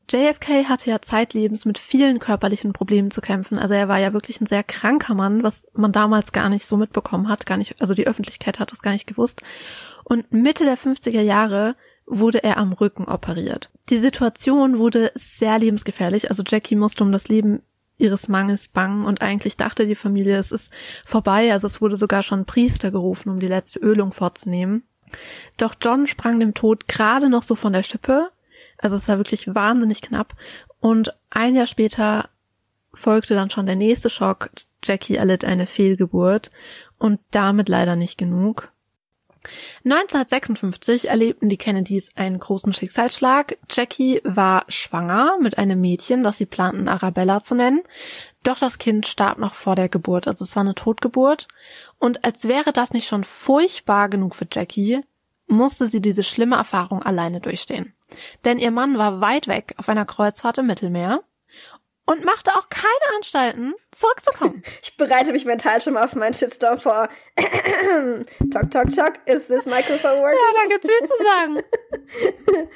JFK hatte ja zeitlebens mit vielen körperlichen Problemen zu kämpfen. Also er war ja wirklich ein sehr kranker Mann, was man damals gar nicht so mitbekommen hat, gar nicht, also die Öffentlichkeit hat das gar nicht gewusst. Und Mitte der 50er Jahre wurde er am Rücken operiert. Die Situation wurde sehr lebensgefährlich. Also Jackie musste um das Leben ihres Mangels bangen und eigentlich dachte die Familie, es ist vorbei. Also es wurde sogar schon Priester gerufen, um die letzte Ölung vorzunehmen. Doch John sprang dem Tod gerade noch so von der Schippe. Also es war wirklich wahnsinnig knapp. Und ein Jahr später folgte dann schon der nächste Schock. Jackie erlitt eine Fehlgeburt und damit leider nicht genug. 1956 erlebten die Kennedys einen großen Schicksalsschlag. Jackie war schwanger mit einem Mädchen, das sie planten Arabella zu nennen. Doch das Kind starb noch vor der Geburt, also es war eine Totgeburt. Und als wäre das nicht schon furchtbar genug für Jackie, musste sie diese schlimme Erfahrung alleine durchstehen. Denn ihr Mann war weit weg auf einer Kreuzfahrt im Mittelmeer und machte auch keine Anstalten, zurückzukommen. [LAUGHS] Ich bereite mich mental schon mal auf meinen Shitstorm vor. talk, talk, talk. Is this microphone working? Ja, da gibt's viel zu sagen.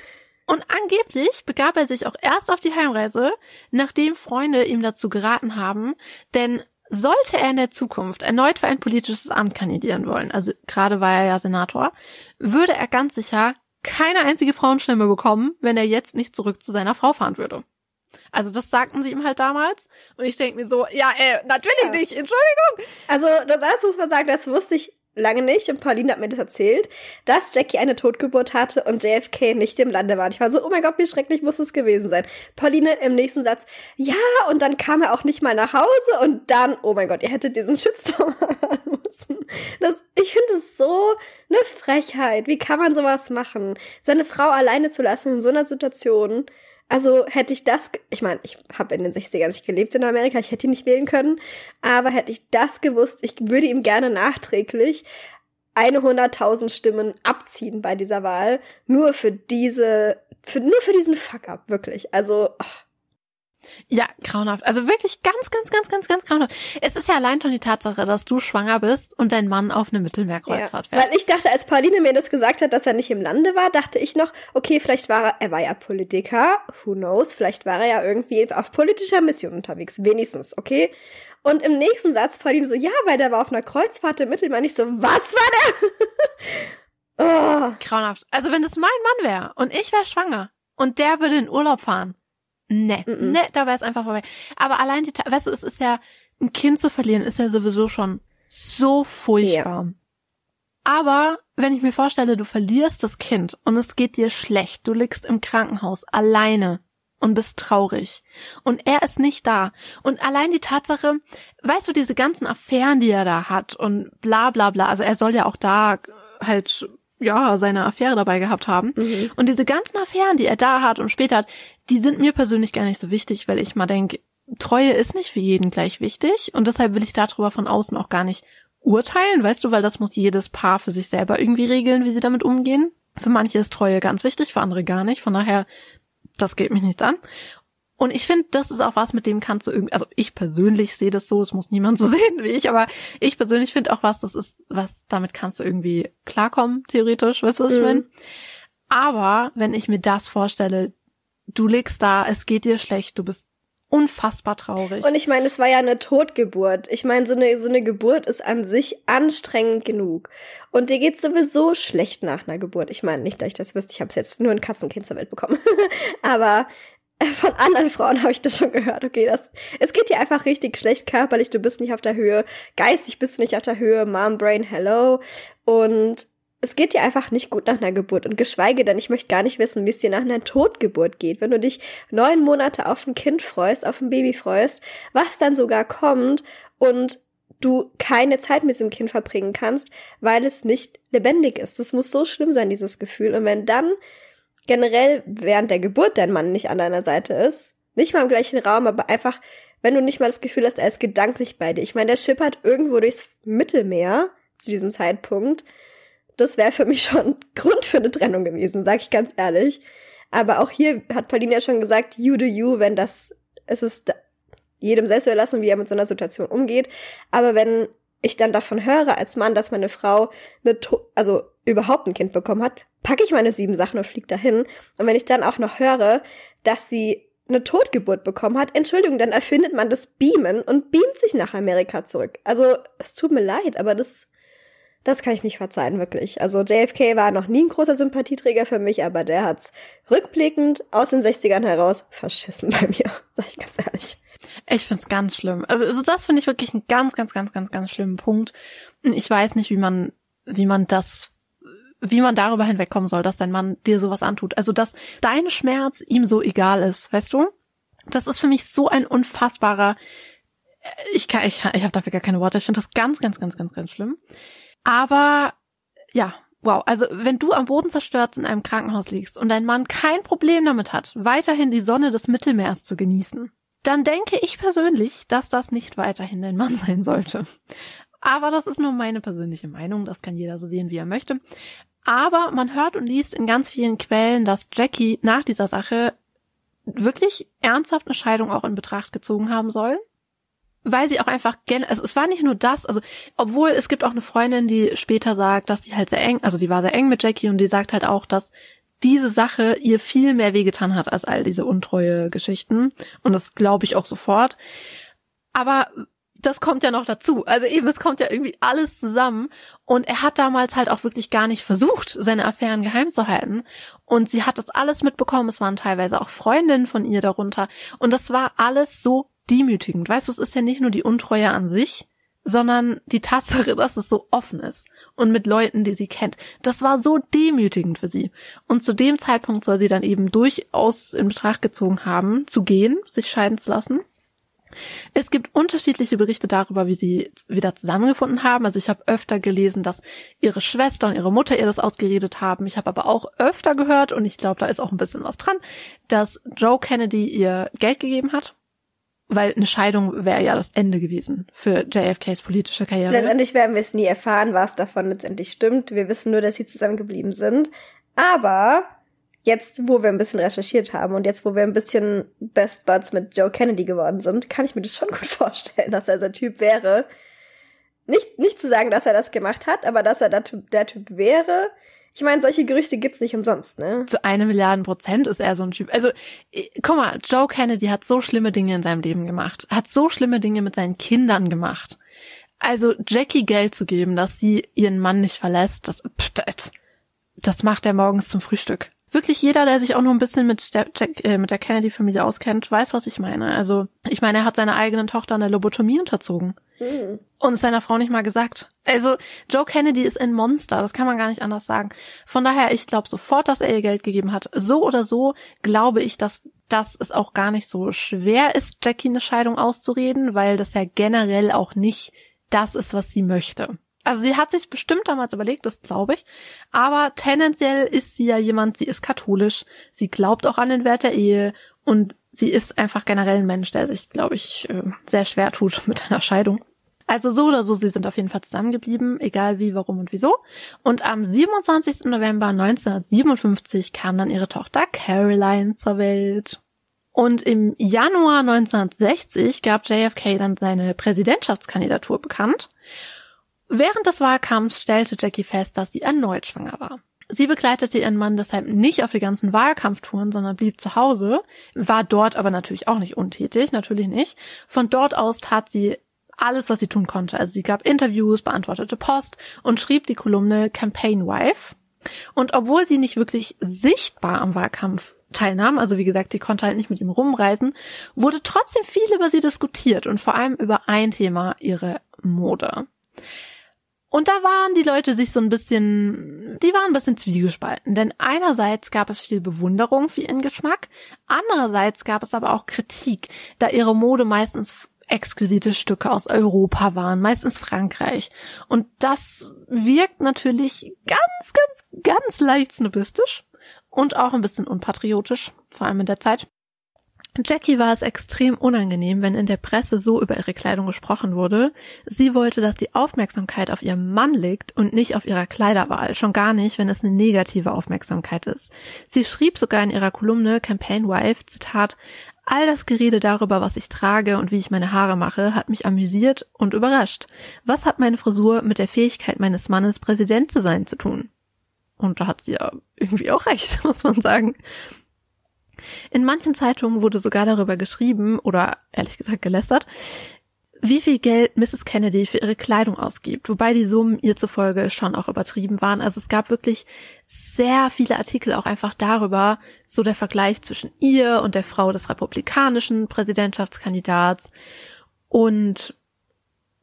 Und angeblich begab er sich auch erst auf die Heimreise, nachdem Freunde ihm dazu geraten haben, denn sollte er in der Zukunft erneut für ein politisches Amt kandidieren wollen, also gerade war er ja Senator, würde er ganz sicher keine einzige Frauenstimme bekommen, wenn er jetzt nicht zurück zu seiner Frau fahren würde. Also das sagten sie ihm halt damals. Und ich denke mir so, ja, äh, natürlich ja. nicht, Entschuldigung. Also das muss man sagen, das wusste ich lange nicht und Pauline hat mir das erzählt, dass Jackie eine Totgeburt hatte und JFK nicht im Lande war. Ich war so, oh mein Gott, wie schrecklich muss es gewesen sein. Pauline im nächsten Satz, ja, und dann kam er auch nicht mal nach Hause und dann, oh mein Gott, ihr hättet diesen Shitstorm. [LAUGHS] Das, ich finde es so eine Frechheit. Wie kann man sowas machen? Seine Frau alleine zu lassen in so einer Situation. Also hätte ich das, ich meine, ich habe in den 60ern nicht gelebt in Amerika, ich hätte ihn nicht wählen können, aber hätte ich das gewusst, ich würde ihm gerne nachträglich eine hunderttausend Stimmen abziehen bei dieser Wahl, nur für diese, für, nur für diesen Fuck-up, wirklich. Also, ach. Ja, grauenhaft. Also wirklich ganz, ganz, ganz, ganz, ganz grauenhaft. Es ist ja allein schon die Tatsache, dass du schwanger bist und dein Mann auf eine Mittelmeerkreuzfahrt ja, fährt. Weil ich dachte, als Pauline mir das gesagt hat, dass er nicht im Lande war, dachte ich noch, okay, vielleicht war er, er war ja Politiker, who knows, vielleicht war er ja irgendwie auf politischer Mission unterwegs, wenigstens, okay? Und im nächsten Satz Pauline so, ja, weil der war auf einer Kreuzfahrt im Mittelmeer. Ich so, was war der? [LAUGHS] oh. Grauenhaft. Also wenn das mein Mann wäre und ich wäre schwanger und der würde in Urlaub fahren, Nee, mm -mm. nee, da wäre es einfach vorbei. Aber allein die, weißt du, es ist ja, ein Kind zu verlieren, ist ja sowieso schon so furchtbar. Ja. Aber wenn ich mir vorstelle, du verlierst das Kind und es geht dir schlecht, du liegst im Krankenhaus alleine und bist traurig und er ist nicht da und allein die Tatsache, weißt du, diese ganzen Affären, die er da hat und bla bla bla, also er soll ja auch da halt ja, seine Affäre dabei gehabt haben. Mhm. Und diese ganzen Affären, die er da hat und später hat, die sind mir persönlich gar nicht so wichtig, weil ich mal denke, Treue ist nicht für jeden gleich wichtig und deshalb will ich darüber von außen auch gar nicht urteilen, weißt du, weil das muss jedes Paar für sich selber irgendwie regeln, wie sie damit umgehen. Für manche ist Treue ganz wichtig, für andere gar nicht. Von daher, das geht mich nichts an. Und ich finde, das ist auch was, mit dem kannst du irgendwie, also ich persönlich sehe das so, es muss niemand so [LAUGHS] sehen wie ich, aber ich persönlich finde auch was, das ist, was, damit kannst du irgendwie klarkommen, theoretisch, weißt du, was ich mhm. meine? Aber wenn ich mir das vorstelle, du liegst da, es geht dir schlecht, du bist unfassbar traurig. Und ich meine, es war ja eine Totgeburt. Ich meine, so eine, so eine Geburt ist an sich anstrengend genug. Und dir geht's sowieso schlecht nach einer Geburt. Ich meine, nicht, dass ich das wüsste, ich habe jetzt nur ein Katzenkind zur Welt bekommen. [LAUGHS] Aber [LAUGHS] von anderen Frauen habe ich das schon gehört. Okay, das, es geht dir einfach richtig schlecht körperlich, du bist nicht auf der Höhe, geistig bist du nicht auf der Höhe, Mom Brain, hello. Und es geht dir einfach nicht gut nach einer Geburt. Und geschweige denn, ich möchte gar nicht wissen, wie es dir nach einer Totgeburt geht. Wenn du dich neun Monate auf ein Kind freust, auf ein Baby freust, was dann sogar kommt und du keine Zeit mit diesem Kind verbringen kannst, weil es nicht lebendig ist. Das muss so schlimm sein, dieses Gefühl. Und wenn dann generell während der Geburt dein Mann nicht an deiner Seite ist, nicht mal im gleichen Raum, aber einfach, wenn du nicht mal das Gefühl hast, er ist gedanklich bei dir. Ich meine, der schippert irgendwo durchs Mittelmeer zu diesem Zeitpunkt. Das wäre für mich [LAUGHS] schon Grund für eine Trennung gewesen, sag ich ganz ehrlich. Aber auch hier hat Pauline ja schon gesagt, you do you, wenn das, es ist jedem selbst überlassen, wie er mit so einer Situation umgeht. Aber wenn ich dann davon höre als Mann, dass meine Frau eine, to also überhaupt ein Kind bekommen hat, packe ich meine sieben Sachen und fliege dahin. Und wenn ich dann auch noch höre, dass sie eine Totgeburt bekommen hat, Entschuldigung, dann erfindet man das Beamen und beamt sich nach Amerika zurück. Also, es tut mir leid, aber das, das kann ich nicht verzeihen, wirklich. Also, JFK war noch nie ein großer Sympathieträger für mich, aber der hat's rückblickend aus den 60ern heraus verschissen bei mir, [LAUGHS] sag ich ganz ehrlich. Ich find's ganz schlimm. Also, also das finde ich wirklich einen ganz, ganz, ganz, ganz, ganz schlimmen Punkt. Ich weiß nicht, wie man, wie man das wie man darüber hinwegkommen soll, dass dein Mann dir sowas antut. Also, dass dein Schmerz ihm so egal ist, weißt du? Das ist für mich so ein unfassbarer, ich kann, ich, ich habe dafür gar keine Worte. Ich finde das ganz, ganz, ganz, ganz, ganz schlimm. Aber ja, wow. Also wenn du am Boden zerstört in einem Krankenhaus liegst und dein Mann kein Problem damit hat, weiterhin die Sonne des Mittelmeers zu genießen, dann denke ich persönlich, dass das nicht weiterhin dein Mann [LAUGHS] sein sollte. Aber das ist nur meine persönliche Meinung. Das kann jeder so sehen, wie er möchte. Aber man hört und liest in ganz vielen Quellen, dass Jackie nach dieser Sache wirklich ernsthaft eine Scheidung auch in Betracht gezogen haben soll. Weil sie auch einfach gerne, also es war nicht nur das, also obwohl es gibt auch eine Freundin, die später sagt, dass sie halt sehr eng, also die war sehr eng mit Jackie und die sagt halt auch, dass diese Sache ihr viel mehr wehgetan hat als all diese untreue Geschichten. Und das glaube ich auch sofort. Aber das kommt ja noch dazu. Also eben, es kommt ja irgendwie alles zusammen. Und er hat damals halt auch wirklich gar nicht versucht, seine Affären geheim zu halten. Und sie hat das alles mitbekommen. Es waren teilweise auch Freundinnen von ihr darunter. Und das war alles so demütigend. Weißt du, es ist ja nicht nur die Untreue an sich, sondern die Tatsache, [LAUGHS] dass es so offen ist und mit Leuten, die sie kennt. Das war so demütigend für sie. Und zu dem Zeitpunkt soll sie dann eben durchaus in Betracht gezogen haben, zu gehen, sich scheiden zu lassen. Es gibt unterschiedliche Berichte darüber, wie sie wieder zusammengefunden haben. Also ich habe öfter gelesen, dass ihre Schwester und ihre Mutter ihr das ausgeredet haben. Ich habe aber auch öfter gehört, und ich glaube, da ist auch ein bisschen was dran, dass Joe Kennedy ihr Geld gegeben hat. Weil eine Scheidung wäre ja das Ende gewesen für JFKs politische Karriere. Letztendlich werden wir es nie erfahren, was davon letztendlich stimmt. Wir wissen nur, dass sie zusammengeblieben sind. Aber jetzt, wo wir ein bisschen recherchiert haben und jetzt, wo wir ein bisschen Best Buds mit Joe Kennedy geworden sind, kann ich mir das schon [LAUGHS] gut vorstellen, dass er der Typ wäre. Nicht, nicht zu sagen, dass er das gemacht hat, aber dass er der Typ, der typ wäre. Ich meine, solche Gerüchte gibt's nicht umsonst, ne? Zu einer Milliarde Prozent ist er so ein Typ. Also, guck mal, Joe Kennedy hat so schlimme Dinge in seinem Leben gemacht, hat so schlimme Dinge mit seinen Kindern gemacht. Also, Jackie Geld zu geben, dass sie ihren Mann nicht verlässt, das, das, das macht er morgens zum Frühstück wirklich jeder, der sich auch nur ein bisschen mit der, Jack, äh, mit der Kennedy-Familie auskennt, weiß, was ich meine. Also, ich meine, er hat seiner eigenen Tochter eine Lobotomie unterzogen. Mhm. Und es seiner Frau nicht mal gesagt. Also, Joe Kennedy ist ein Monster, das kann man gar nicht anders sagen. Von daher, ich glaube sofort, dass er ihr Geld gegeben hat. So oder so glaube ich, dass, dass es auch gar nicht so schwer ist, Jackie eine Scheidung auszureden, weil das ja generell auch nicht das ist, was sie möchte. Also sie hat sich bestimmt damals überlegt, das glaube ich. Aber tendenziell ist sie ja jemand, sie ist katholisch, sie glaubt auch an den Wert der Ehe und sie ist einfach generell ein Mensch, der sich, glaube ich, äh, sehr schwer tut [LAUGHS] mit einer Scheidung. Also so oder so, sie sind auf jeden Fall zusammengeblieben, egal wie, warum und wieso. Und am 27. November 1957 kam dann ihre Tochter Caroline zur Welt. Und im Januar 1960 gab JFK dann seine Präsidentschaftskandidatur bekannt. Während des Wahlkampfs stellte Jackie fest, dass sie erneut schwanger war. Sie begleitete ihren Mann deshalb nicht auf die ganzen Wahlkampftouren, sondern blieb zu Hause, war dort aber natürlich auch nicht untätig, natürlich nicht. Von dort aus tat sie alles, was sie tun konnte. Also sie gab Interviews, beantwortete Post und schrieb die Kolumne Campaign Wife. Und obwohl sie nicht wirklich sichtbar am Wahlkampf teilnahm, also wie gesagt, sie konnte halt nicht mit ihm rumreisen, wurde trotzdem viel über sie diskutiert und vor allem über ein Thema, ihre Mode. Und da waren die Leute sich so ein bisschen, die waren ein bisschen zwiegespalten, denn einerseits gab es viel Bewunderung für ihren Geschmack, andererseits gab es aber auch Kritik, da ihre Mode meistens exquisite Stücke aus Europa waren, meistens Frankreich. Und das wirkt natürlich ganz, ganz, ganz leicht snobistisch und auch ein bisschen unpatriotisch, vor allem in der Zeit. Jackie war es extrem unangenehm, wenn in der Presse so über ihre Kleidung gesprochen wurde. Sie wollte, dass die Aufmerksamkeit auf ihrem Mann liegt und nicht auf ihrer Kleiderwahl, schon gar nicht, wenn es eine negative Aufmerksamkeit ist. Sie schrieb sogar in ihrer Kolumne Campaign Wife, Zitat, All das Gerede darüber, was ich trage und wie ich meine Haare mache, hat mich amüsiert und überrascht. Was hat meine Frisur mit der Fähigkeit meines Mannes, Präsident zu sein, zu tun? Und da hat sie ja irgendwie auch recht, [LAUGHS] muss man sagen. In manchen Zeitungen wurde sogar darüber geschrieben oder ehrlich gesagt gelästert, wie viel Geld Mrs. Kennedy für ihre Kleidung ausgibt, wobei die Summen ihr zufolge schon auch übertrieben waren. Also es gab wirklich sehr viele Artikel auch einfach darüber, so der Vergleich zwischen ihr und der Frau des republikanischen Präsidentschaftskandidats. Und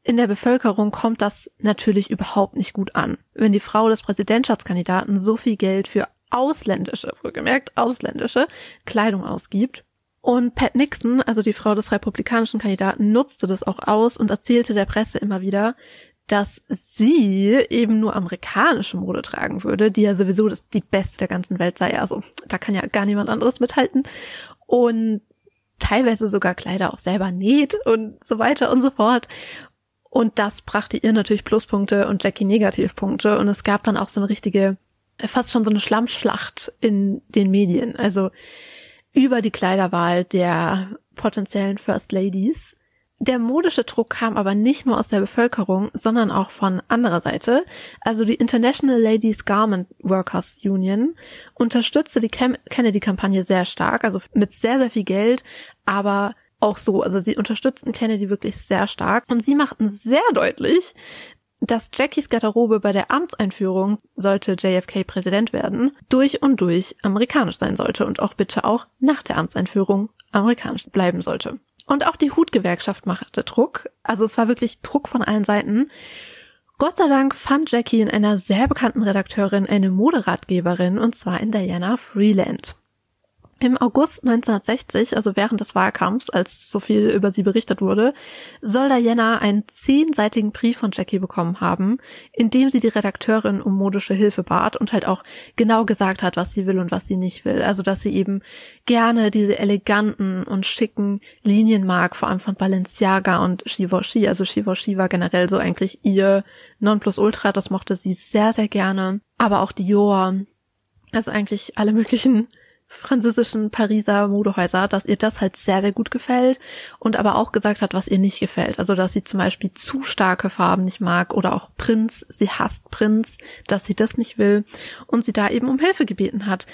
in der Bevölkerung kommt das natürlich überhaupt nicht gut an, wenn die Frau des Präsidentschaftskandidaten so viel Geld für ausländische, wohlgemerkt ausländische Kleidung ausgibt. Und Pat Nixon, also die Frau des republikanischen Kandidaten, nutzte das auch aus und erzählte der Presse immer wieder, dass sie eben nur amerikanische Mode tragen würde, die ja sowieso das, die beste der ganzen Welt sei. Also da kann ja gar niemand anderes mithalten. Und teilweise sogar Kleider auch selber näht und so weiter und so fort. Und das brachte ihr natürlich Pluspunkte und Jackie Negativpunkte. Und es gab dann auch so eine richtige fast schon so eine Schlammschlacht in den Medien. Also über die Kleiderwahl der potenziellen First Ladies. Der modische Druck kam aber nicht nur aus der Bevölkerung, sondern auch von anderer Seite. Also die International Ladies Garment Workers Union unterstützte die Kennedy-Kampagne sehr stark, also mit sehr, sehr viel Geld, aber auch so. Also sie unterstützten Kennedy wirklich sehr stark und sie machten sehr deutlich, dass Jackies Garderobe bei der Amtseinführung, sollte JFK Präsident werden, durch und durch amerikanisch sein sollte und auch bitte auch nach der Amtseinführung amerikanisch bleiben sollte. Und auch die Hutgewerkschaft machte Druck. Also es war wirklich Druck von allen Seiten. Gott sei Dank fand Jackie in einer sehr bekannten Redakteurin eine Moderatgeberin und zwar in Diana Freeland. Im August 1960, also während des Wahlkampfs, als so viel über sie berichtet wurde, soll Diana einen zehnseitigen Brief von Jackie bekommen haben, in dem sie die Redakteurin um modische Hilfe bat und halt auch genau gesagt hat, was sie will und was sie nicht will. Also, dass sie eben gerne diese eleganten und schicken Linien mag, vor allem von Balenciaga und Givenchy. Also Givenchy war generell so eigentlich ihr Nonplusultra, das mochte sie sehr, sehr gerne. Aber auch Dior, also eigentlich alle möglichen französischen Pariser Modehäuser, dass ihr das halt sehr, sehr gut gefällt und aber auch gesagt hat, was ihr nicht gefällt. Also, dass sie zum Beispiel zu starke Farben nicht mag oder auch Prinz, sie hasst Prinz, dass sie das nicht will und sie da eben um Hilfe gebeten hat,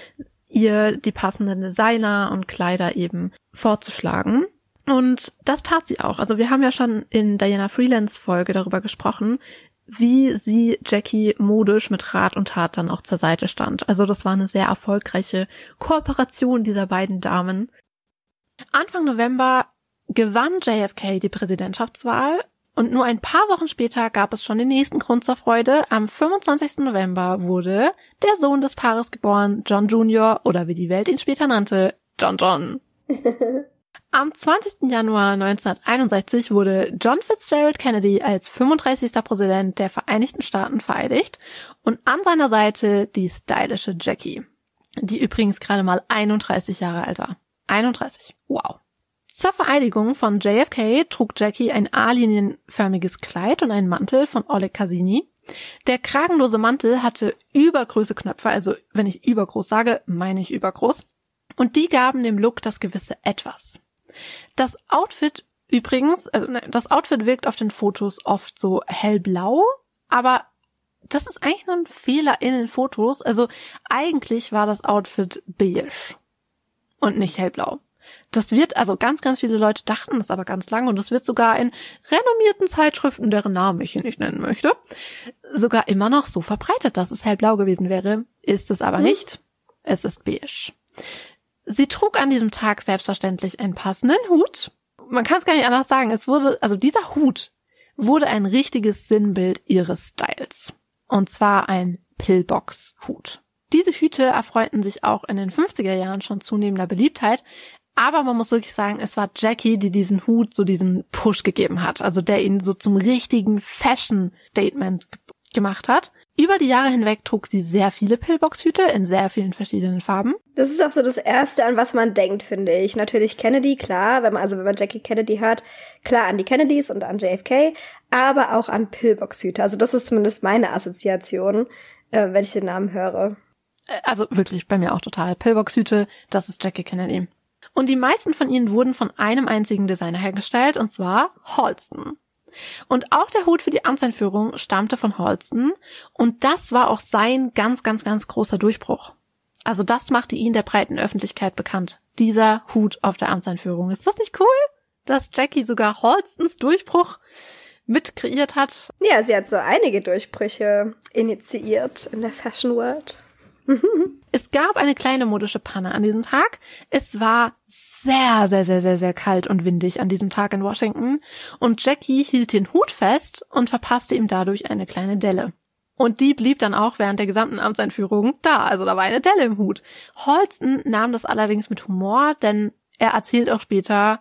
ihr die passenden Designer und Kleider eben vorzuschlagen. Und das tat sie auch. Also wir haben ja schon in Diana Freelance Folge darüber gesprochen, wie sie Jackie modisch mit Rat und Tat dann auch zur Seite stand. Also das war eine sehr erfolgreiche Kooperation dieser beiden Damen. Anfang November gewann JFK die Präsidentschaftswahl und nur ein paar Wochen später gab es schon den nächsten Grund zur Freude. Am 25. November wurde der Sohn des Paares geboren, John Jr. oder wie die Welt ihn später nannte, John John. [LAUGHS] Am 20. Januar 1961 wurde John Fitzgerald Kennedy als 35. Präsident der Vereinigten Staaten vereidigt und an seiner Seite die stylische Jackie, die übrigens gerade mal 31 Jahre alt war. 31. Wow. Zur Vereidigung von JFK trug Jackie ein A-linienförmiges Kleid und einen Mantel von Oleg Cassini. Der kragenlose Mantel hatte übergroße Knöpfe, also wenn ich übergroß sage, meine ich übergroß Und die gaben dem Look das gewisse Etwas. Das Outfit übrigens, also ne, das Outfit wirkt auf den Fotos oft so hellblau, aber das ist eigentlich nur ein Fehler in den Fotos. Also eigentlich war das Outfit beige und nicht hellblau. Das wird, also ganz, ganz viele Leute dachten das aber ganz lange und das wird sogar in renommierten Zeitschriften, deren Namen ich hier nicht nennen möchte, sogar immer noch so verbreitet, dass es hellblau gewesen wäre. Ist es aber hm. nicht. Es ist beige. Sie trug an diesem Tag selbstverständlich einen passenden Hut. Man kann es gar nicht anders sagen. Es wurde, also dieser Hut wurde ein richtiges Sinnbild ihres Styles. Und zwar ein Pillbox-Hut. Diese Hüte erfreuten sich auch in den 50er Jahren schon zunehmender Beliebtheit, aber man muss wirklich sagen, es war Jackie, die diesen Hut so diesen Push gegeben hat, also der ihn so zum richtigen Fashion-Statement gemacht hat. Über die Jahre hinweg trug sie sehr viele Pillbox-Hüte in sehr vielen verschiedenen Farben. Das ist auch so das Erste, an was man denkt, finde ich. Natürlich Kennedy, klar, wenn man, also wenn man Jackie Kennedy hört, klar an die Kennedys und an JFK, aber auch an Pillbox-Hüte. Also das ist zumindest meine Assoziation, äh, wenn ich den Namen höre. Äh, also wirklich, bei mir auch total. Pillbox-Hüte, das ist Jackie Kennedy. Und die meisten von ihnen wurden von einem einzigen Designer hergestellt, und zwar Halston. Und auch der Hut für die Amtseinführung stammte von Halston, und das war auch sein ganz, ganz, ganz großer Durchbruch. Also das machte ihn der breiten Öffentlichkeit bekannt. Dieser Hut auf der Amtseinführung. Ist das nicht cool? Dass Jackie sogar Halstons Durchbruch mit kreiert hat. Ja, sie hat so einige Durchbrüche initiiert in der Fashion World. [LAUGHS] es gab eine kleine modische Panne an diesem Tag. Es war sehr, sehr, sehr, sehr, sehr kalt und windig an diesem Tag in Washington und Jackie hielt den Hut fest und verpasste ihm dadurch eine kleine Delle. Und die blieb dann auch während der gesamten Amtseinführung da, also da war eine Delle im Hut. Holston nahm das allerdings mit Humor, denn er erzählt auch später,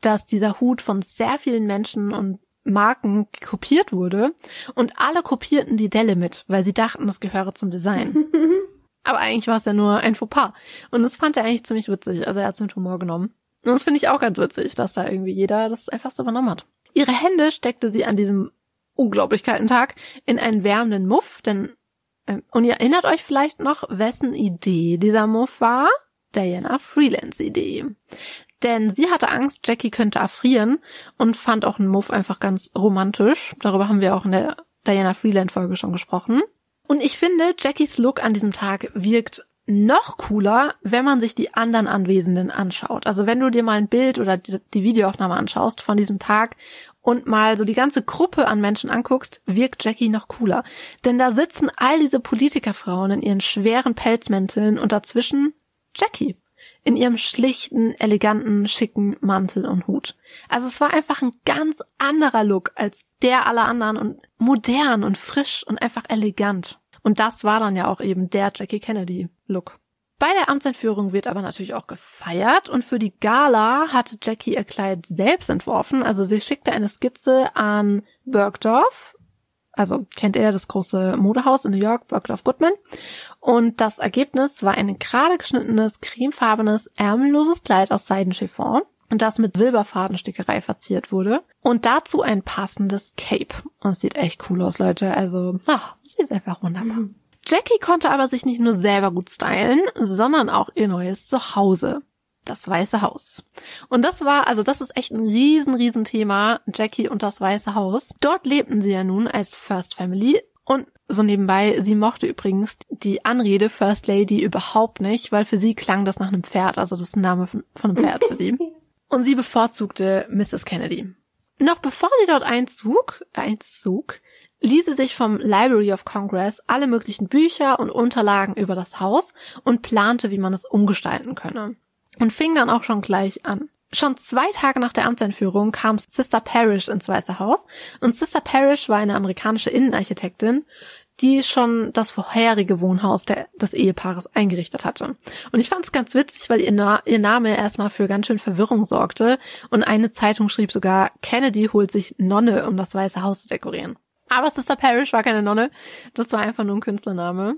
dass dieser Hut von sehr vielen Menschen und Marken kopiert wurde und alle kopierten die Delle mit, weil sie dachten, das gehöre zum Design. [LAUGHS] Aber eigentlich war es ja nur ein Fauxpas. Und das fand er eigentlich ziemlich witzig. Also er hat es mit Humor genommen. Und das finde ich auch ganz witzig, dass da irgendwie jeder das einfach so übernommen hat. Ihre Hände steckte sie an diesem unglaublich kalten Tag in einen wärmenden Muff, denn ähm, und ihr erinnert euch vielleicht noch, wessen Idee dieser Muff war? Diana Freelance Idee. Denn sie hatte Angst, Jackie könnte erfrieren und fand auch einen Muff einfach ganz romantisch. Darüber haben wir auch in der Diana Freeland Folge schon gesprochen. Und ich finde, Jackies Look an diesem Tag wirkt noch cooler, wenn man sich die anderen Anwesenden anschaut. Also wenn du dir mal ein Bild oder die Videoaufnahme anschaust von diesem Tag und mal so die ganze Gruppe an Menschen anguckst, wirkt Jackie noch cooler. Denn da sitzen all diese Politikerfrauen in ihren schweren Pelzmänteln und dazwischen Jackie in ihrem schlichten, eleganten, schicken Mantel und Hut. Also es war einfach ein ganz anderer Look als der aller anderen und modern und frisch und einfach elegant. Und das war dann ja auch eben der Jackie Kennedy Look. Bei der Amtsentführung wird aber natürlich auch gefeiert und für die Gala hatte Jackie ihr Kleid selbst entworfen. Also sie schickte eine Skizze an Bergdorf, also kennt ihr das große Modehaus in New York, Bergdorf Goodman. Und das Ergebnis war ein gerade geschnittenes, cremefarbenes, ärmelloses Kleid aus Seidenchiffon das mit Silberfadenstickerei verziert wurde. Und dazu ein passendes Cape. Und es sieht echt cool aus, Leute. Also, ach, sie ist einfach wunderbar. Mhm. Jackie konnte aber sich nicht nur selber gut stylen, sondern auch ihr neues Zuhause. Das Weiße Haus. Und das war, also das ist echt ein riesen, riesen Thema, Jackie und das Weiße Haus. Dort lebten sie ja nun als First Family und so nebenbei, sie mochte übrigens die Anrede First Lady überhaupt nicht, weil für sie klang das nach einem Pferd, also das Name von einem Pferd für sie. [LAUGHS] Und sie bevorzugte Mrs. Kennedy. Noch bevor sie dort einzog, einzog, ließ sie sich vom Library of Congress alle möglichen Bücher und Unterlagen über das Haus und plante, wie man es umgestalten könne. Und fing dann auch schon gleich an. Schon zwei Tage nach der Amtseinführung kam Sister Parrish ins Weiße Haus und Sister Parrish war eine amerikanische Innenarchitektin, die schon das vorherige Wohnhaus der, des Ehepaares eingerichtet hatte. Und ich fand es ganz witzig, weil ihr, Na ihr Name erstmal für ganz schön Verwirrung sorgte und eine Zeitung schrieb sogar, Kennedy holt sich Nonne, um das Weiße Haus zu dekorieren. Aber Sister Parrish war keine Nonne, das war einfach nur ein Künstlername.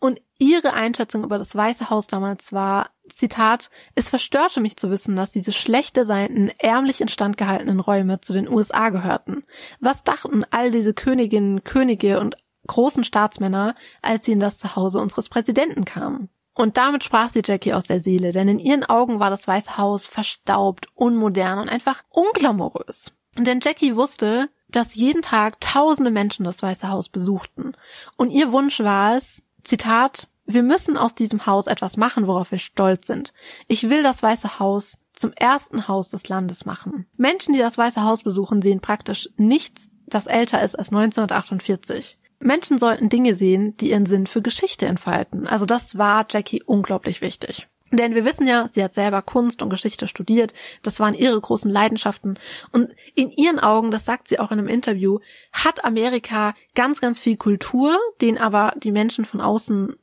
Und ihre Einschätzung über das Weiße Haus damals war, Zitat, es verstörte mich zu wissen, dass diese schlecht designten, ärmlich instand gehaltenen Räume zu den USA gehörten. Was dachten all diese Königinnen, Könige und großen Staatsmänner, als sie in das Zuhause unseres Präsidenten kamen? Und damit sprach sie Jackie aus der Seele, denn in ihren Augen war das Weiße Haus verstaubt, unmodern und einfach unglamourös. Denn Jackie wusste, dass jeden Tag tausende Menschen das Weiße Haus besuchten. Und ihr Wunsch war es, Zitat, wir müssen aus diesem Haus etwas machen, worauf wir stolz sind. Ich will das Weiße Haus zum ersten Haus des Landes machen. Menschen, die das Weiße Haus besuchen, sehen praktisch nichts, das älter ist als 1948. Menschen sollten Dinge sehen, die ihren Sinn für Geschichte entfalten. Also das war Jackie unglaublich wichtig. Denn wir wissen ja, sie hat selber Kunst und Geschichte studiert. Das waren ihre großen Leidenschaften. Und in ihren Augen, das sagt sie auch in einem Interview, hat Amerika ganz, ganz viel Kultur, den aber die Menschen von außen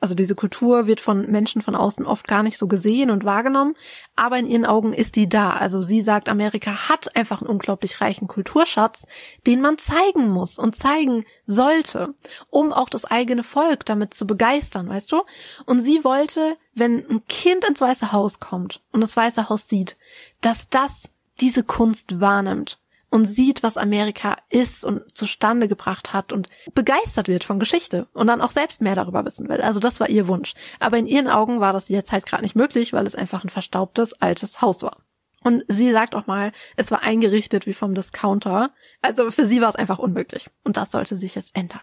also diese Kultur wird von Menschen von außen oft gar nicht so gesehen und wahrgenommen, aber in ihren Augen ist die da. Also sie sagt, Amerika hat einfach einen unglaublich reichen Kulturschatz, den man zeigen muss und zeigen sollte, um auch das eigene Volk damit zu begeistern, weißt du? Und sie wollte, wenn ein Kind ins Weiße Haus kommt und das Weiße Haus sieht, dass das diese Kunst wahrnimmt und sieht, was Amerika ist und zustande gebracht hat und begeistert wird von Geschichte und dann auch selbst mehr darüber wissen will. Also das war ihr Wunsch. Aber in ihren Augen war das jetzt halt gerade nicht möglich, weil es einfach ein verstaubtes altes Haus war. Und sie sagt auch mal, es war eingerichtet wie vom Discounter. Also für sie war es einfach unmöglich. Und das sollte sich jetzt ändern.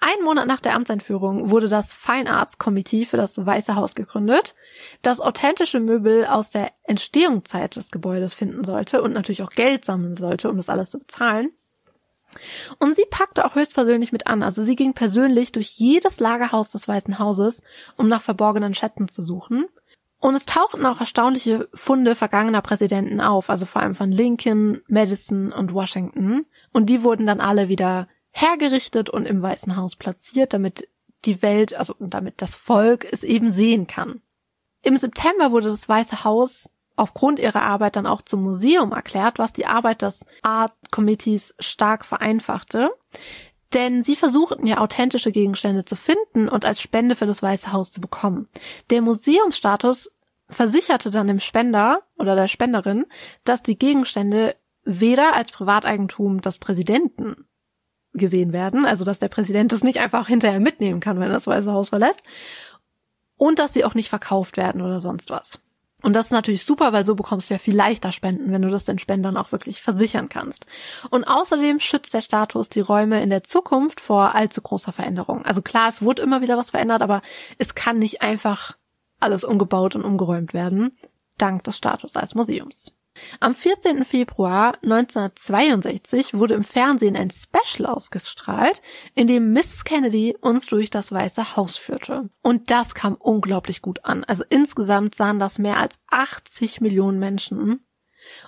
Ein Monat nach der Amtseinführung wurde das Fine Arts Committee für das Weiße Haus gegründet, das authentische Möbel aus der Entstehungszeit des Gebäudes finden sollte und natürlich auch Geld sammeln sollte, um das alles zu bezahlen. Und sie packte auch höchstpersönlich mit an. Also sie ging persönlich durch jedes Lagerhaus des Weißen Hauses, um nach verborgenen Schätzen zu suchen. Und es tauchten auch erstaunliche Funde vergangener Präsidenten auf, also vor allem von Lincoln, Madison und Washington. Und die wurden dann alle wieder hergerichtet und im Weißen Haus platziert, damit die Welt, also damit das Volk es eben sehen kann. Im September wurde das Weiße Haus aufgrund ihrer Arbeit dann auch zum Museum erklärt, was die Arbeit des Art Committees stark vereinfachte. Denn sie versuchten ja authentische Gegenstände zu finden und als Spende für das Weiße Haus zu bekommen. Der Museumsstatus versicherte dann dem Spender oder der Spenderin, dass die Gegenstände weder als Privateigentum des Präsidenten gesehen werden, also dass der Präsident das nicht einfach hinterher mitnehmen kann, wenn er das Weiße Haus verlässt, und dass sie auch nicht verkauft werden oder sonst was. Und das ist natürlich super, weil so bekommst du ja viel leichter Spenden, wenn du das den Spendern auch wirklich versichern kannst. Und außerdem schützt der Status die Räume in der Zukunft vor allzu großer Veränderung. Also klar, es wurde immer wieder was verändert, aber es kann nicht einfach alles umgebaut und umgeräumt werden, dank des Status als Museums. Am 14. Februar 1962 wurde im Fernsehen ein Special ausgestrahlt, in dem Mrs. Kennedy uns durch das Weiße Haus führte. Und das kam unglaublich gut an. Also insgesamt sahen das mehr als 80 Millionen Menschen.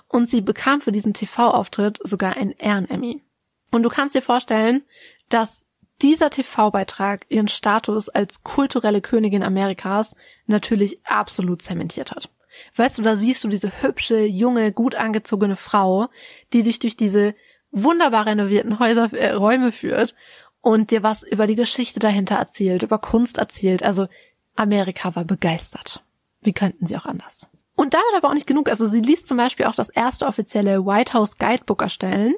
Und sie bekam für diesen TV-Auftritt sogar ein Ehren-Emmy. Und du kannst dir vorstellen, dass dieser TV-Beitrag ihren Status als kulturelle Königin Amerikas natürlich absolut zementiert hat. Weißt du, da siehst du diese hübsche, junge, gut angezogene Frau, die dich durch diese wunderbar renovierten Häuser, äh, Räume führt und dir was über die Geschichte dahinter erzählt, über Kunst erzählt. Also Amerika war begeistert. Wie könnten sie auch anders? Und damit aber auch nicht genug. Also sie ließ zum Beispiel auch das erste offizielle White House Guidebook erstellen,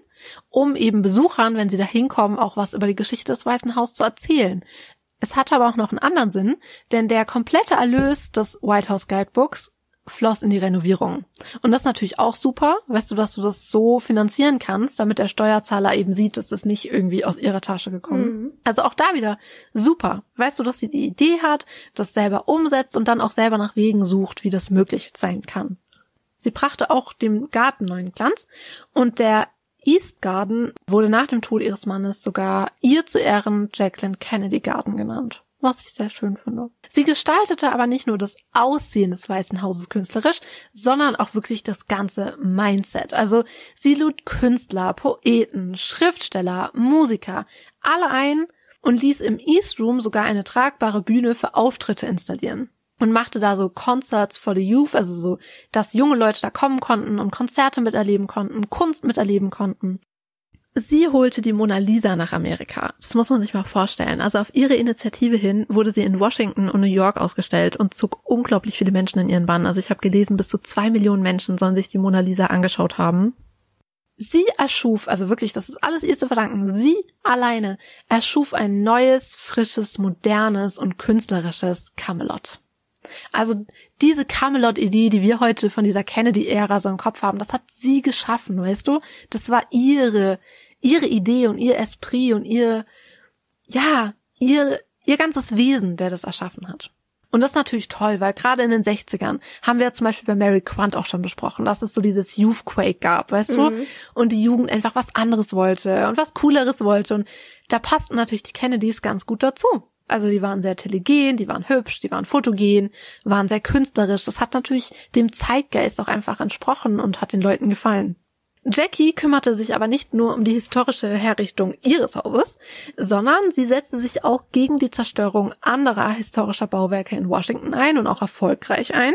um eben Besuchern, wenn sie da hinkommen, auch was über die Geschichte des Weißen Haus zu erzählen. Es hatte aber auch noch einen anderen Sinn, denn der komplette Erlös des White House Guidebooks floss in die Renovierung. Und das ist natürlich auch super, weißt du, dass du das so finanzieren kannst, damit der Steuerzahler eben sieht, dass es nicht irgendwie aus ihrer Tasche gekommen. Mhm. Also auch da wieder super. Weißt du, dass sie die Idee hat, das selber umsetzt und dann auch selber nach Wegen sucht, wie das möglich sein kann. Sie brachte auch dem Garten neuen Glanz und der East Garden wurde nach dem Tod ihres Mannes sogar ihr zu Ehren Jacqueline Kennedy Garden genannt was ich sehr schön finde. Sie gestaltete aber nicht nur das Aussehen des Weißen Hauses künstlerisch, sondern auch wirklich das ganze Mindset. Also sie lud Künstler, Poeten, Schriftsteller, Musiker, alle ein und ließ im East Room sogar eine tragbare Bühne für Auftritte installieren und machte da so Concerts for the Youth, also so, dass junge Leute da kommen konnten und Konzerte miterleben konnten, Kunst miterleben konnten. Sie holte die Mona Lisa nach Amerika. Das muss man sich mal vorstellen. Also auf ihre Initiative hin wurde sie in Washington und New York ausgestellt und zog unglaublich viele Menschen in ihren Bann. Also ich habe gelesen, bis zu zwei Millionen Menschen sollen sich die Mona Lisa angeschaut haben. Sie erschuf, also wirklich, das ist alles ihr zu verdanken, sie alleine erschuf ein neues, frisches, modernes und künstlerisches Camelot. Also diese Camelot-Idee, die wir heute von dieser Kennedy-Ära so im Kopf haben, das hat sie geschaffen, weißt du? Das war ihre, ihre Idee und ihr Esprit und ihr, ja, ihr, ihr ganzes Wesen, der das erschaffen hat. Und das ist natürlich toll, weil gerade in den 60ern haben wir zum Beispiel bei Mary Quant auch schon besprochen, dass es so dieses Youthquake gab, weißt mhm. du? Und die Jugend einfach was anderes wollte und was Cooleres wollte. Und da passten natürlich die Kennedys ganz gut dazu. Also die waren sehr telegen, die waren hübsch, die waren fotogen, waren sehr künstlerisch. Das hat natürlich dem Zeitgeist auch einfach entsprochen und hat den Leuten gefallen. Jackie kümmerte sich aber nicht nur um die historische Herrichtung ihres Hauses, sondern sie setzte sich auch gegen die Zerstörung anderer historischer Bauwerke in Washington ein und auch erfolgreich ein.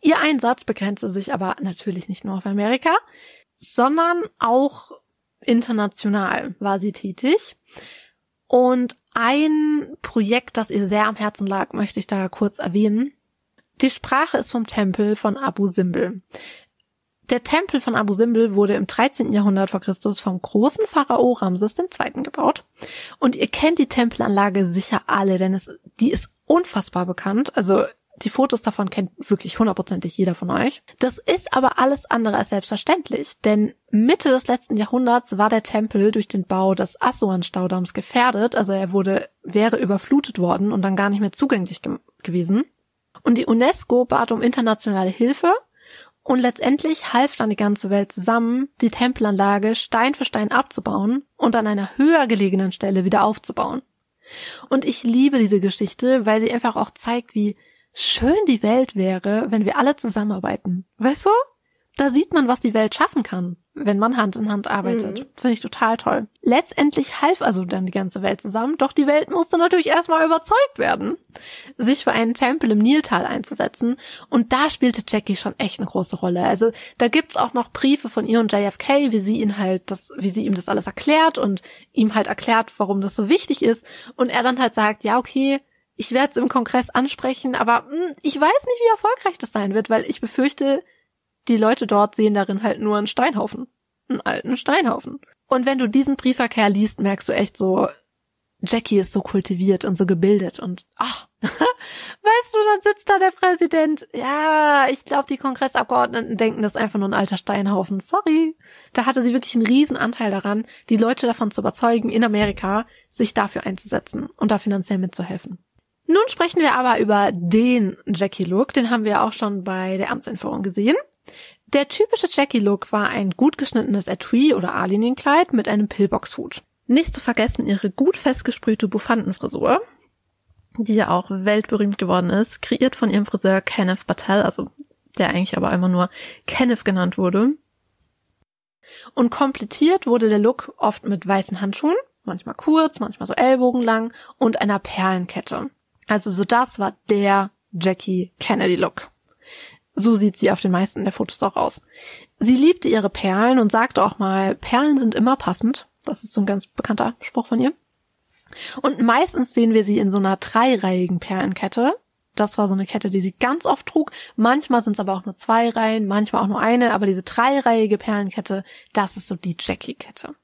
Ihr Einsatz begrenzte sich aber natürlich nicht nur auf Amerika, sondern auch international war sie tätig. Und ein Projekt, das ihr sehr am Herzen lag, möchte ich da kurz erwähnen. Die Sprache ist vom Tempel von Abu Simbel. Der Tempel von Abu Simbel wurde im 13. Jahrhundert vor Christus vom großen Pharao Ramses II. gebaut. Und ihr kennt die Tempelanlage sicher alle, denn es, die ist unfassbar bekannt. Also die Fotos davon kennt wirklich hundertprozentig jeder von euch. Das ist aber alles andere als selbstverständlich, denn Mitte des letzten Jahrhunderts war der Tempel durch den Bau des Assuan-Staudamms gefährdet, also er wurde, wäre überflutet worden und dann gar nicht mehr zugänglich ge gewesen. Und die UNESCO bat um internationale Hilfe und letztendlich half dann die ganze Welt zusammen, die Tempelanlage Stein für Stein abzubauen und an einer höher gelegenen Stelle wieder aufzubauen. Und ich liebe diese Geschichte, weil sie einfach auch zeigt, wie schön die Welt wäre, wenn wir alle zusammenarbeiten. Weißt du? Da sieht man, was die Welt schaffen kann, wenn man Hand in Hand arbeitet. Mhm. Finde ich total toll. Letztendlich half also dann die ganze Welt zusammen, doch die Welt musste natürlich erstmal überzeugt werden, sich für einen Tempel im Niltal einzusetzen. Und da spielte Jackie schon echt eine große Rolle. Also da gibt's auch noch Briefe von ihr und JFK, wie sie ihn halt das, wie sie ihm das alles erklärt und ihm halt erklärt, warum das so wichtig ist. Und er dann halt sagt, ja, okay, ich werde es im Kongress ansprechen, aber mh, hm, ich weiß nicht, wie erfolgreich das sein wird, weil ich befürchte, die Leute dort sehen darin halt nur einen Steinhaufen. Einen alten Steinhaufen. Und wenn du diesen Briefverkehr liest, merkst du echt so, Jackie ist so kultiviert und so gebildet und ach, [LAUGHS] weißt du, dann sitzt da der Präsident. Ja, ich glaube, die Kongressabgeordneten denken, das ist einfach nur ein alter Steinhaufen. Sorry. Da hatte sie wirklich einen riesen Anteil daran, die Leute davon zu überzeugen, in Amerika sich dafür einzusetzen und da finanziell mitzuhelfen. Nun sprechen wir aber über den Jackie-Look, den haben wir auch schon bei der Amtsentführung gesehen. Der typische Jackie-Look war ein gut geschnittenes Etui oder A-Linienkleid mit einem Pillbox-Hut. Nicht zu vergessen ihre gut festgesprühte Buffandenfrisur, die ja auch weltberühmt geworden ist, kreiert von ihrem Friseur Kenneth Battelle, also der eigentlich aber immer nur Kenneth genannt wurde. Und komplettiert wurde der Look oft mit weißen Handschuhen, manchmal kurz, manchmal so ellbogenlang und einer Perlenkette. Also so das war der Jackie Kennedy Look. So sieht sie auf den meisten der Fotos auch aus. Sie liebte ihre Perlen und sagte auch mal, Perlen sind immer passend. Das ist so ein ganz bekannter Spruch von ihr. Und meistens sehen wir sie in so einer dreireihigen Perlenkette. Das war so eine Kette, die sie ganz oft trug. Manchmal sind es aber auch nur zwei Reihen, manchmal auch nur eine, aber diese dreireihige Perlenkette, das ist so die Jackie-Kette.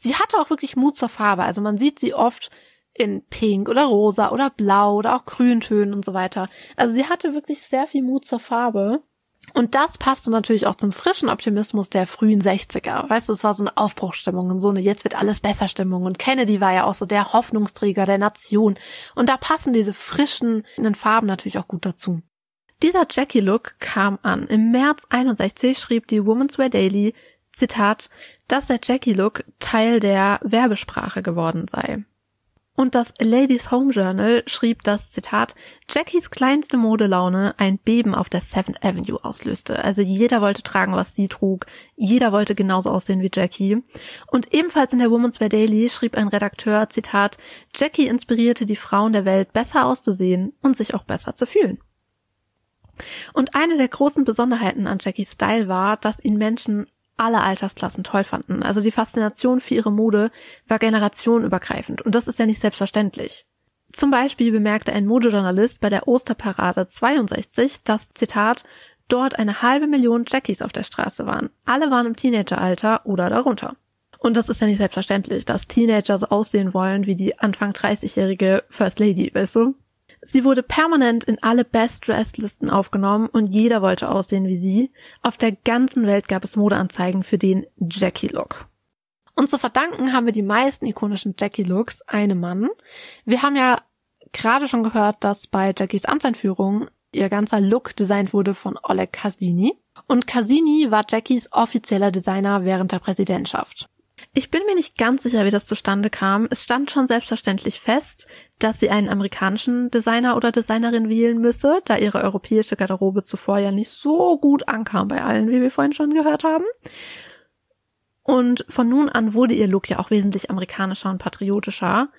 Sie hatte auch wirklich Mut zur Farbe. Also man sieht sie oft in Pink oder Rosa oder Blau oder auch Grüntönen und so weiter. Also sie hatte wirklich sehr viel Mut zur Farbe. Und das passte natürlich auch zum frischen Optimismus der frühen 60er. Weißt du, es war so eine Aufbruchstimmung und so eine jetzt wird alles besser Stimmung. Und Kennedy war ja auch so der Hoffnungsträger der Nation. Und da passen diese frischen Farben natürlich auch gut dazu. Dieser Jackie-Look kam an. Im März 61 schrieb die Woman's Wear Daily, Zitat, dass der Jackie-Look Teil der Werbesprache geworden sei. Und das Ladies Home Journal schrieb, dass, Zitat, Jackies kleinste Modelaune ein Beben auf der Seventh Avenue auslöste. Also jeder wollte tragen, was sie trug. Jeder wollte genauso aussehen wie Jackie. Und ebenfalls in der Woman's Wear Daily schrieb ein Redakteur, Zitat, Jackie inspirierte die Frauen der Welt, besser auszusehen und sich auch besser zu fühlen. Und eine der großen Besonderheiten an Jackies Style war, dass ihn Menschen alle Altersklassen toll fanden. Also die Faszination für ihre Mode war generationenübergreifend und das ist ja nicht selbstverständlich. Zum Beispiel bemerkte ein Modejournalist bei der Osterparade 62, dass, Zitat, dort eine halbe Million Jackies auf der Straße waren. Alle waren im Teenageralter oder darunter. Und das ist ja nicht selbstverständlich, dass Teenager so aussehen wollen wie die Anfang 30-jährige First Lady, weißt du? Sie wurde permanent in alle Best Dressed Listen aufgenommen und jeder wollte aussehen wie sie. Auf der ganzen Welt gab es Modeanzeigen für den Jackie Look. Und zu verdanken haben wir die meisten ikonischen Jackie Looks einem Mann. Wir haben ja gerade schon gehört, dass bei Jackies Amtseinführung ihr ganzer Look designt wurde von Oleg Cassini. Und Cassini war Jackies offizieller Designer während der Präsidentschaft. Ich bin mir nicht ganz sicher, wie das zustande kam. Es stand schon selbstverständlich fest, dass sie einen amerikanischen Designer oder Designerin wählen müsse, da ihre europäische Garderobe zuvor ja nicht so gut ankam bei allen, wie wir vorhin schon gehört haben. Und von nun an wurde ihr Look ja auch wesentlich amerikanischer und patriotischer.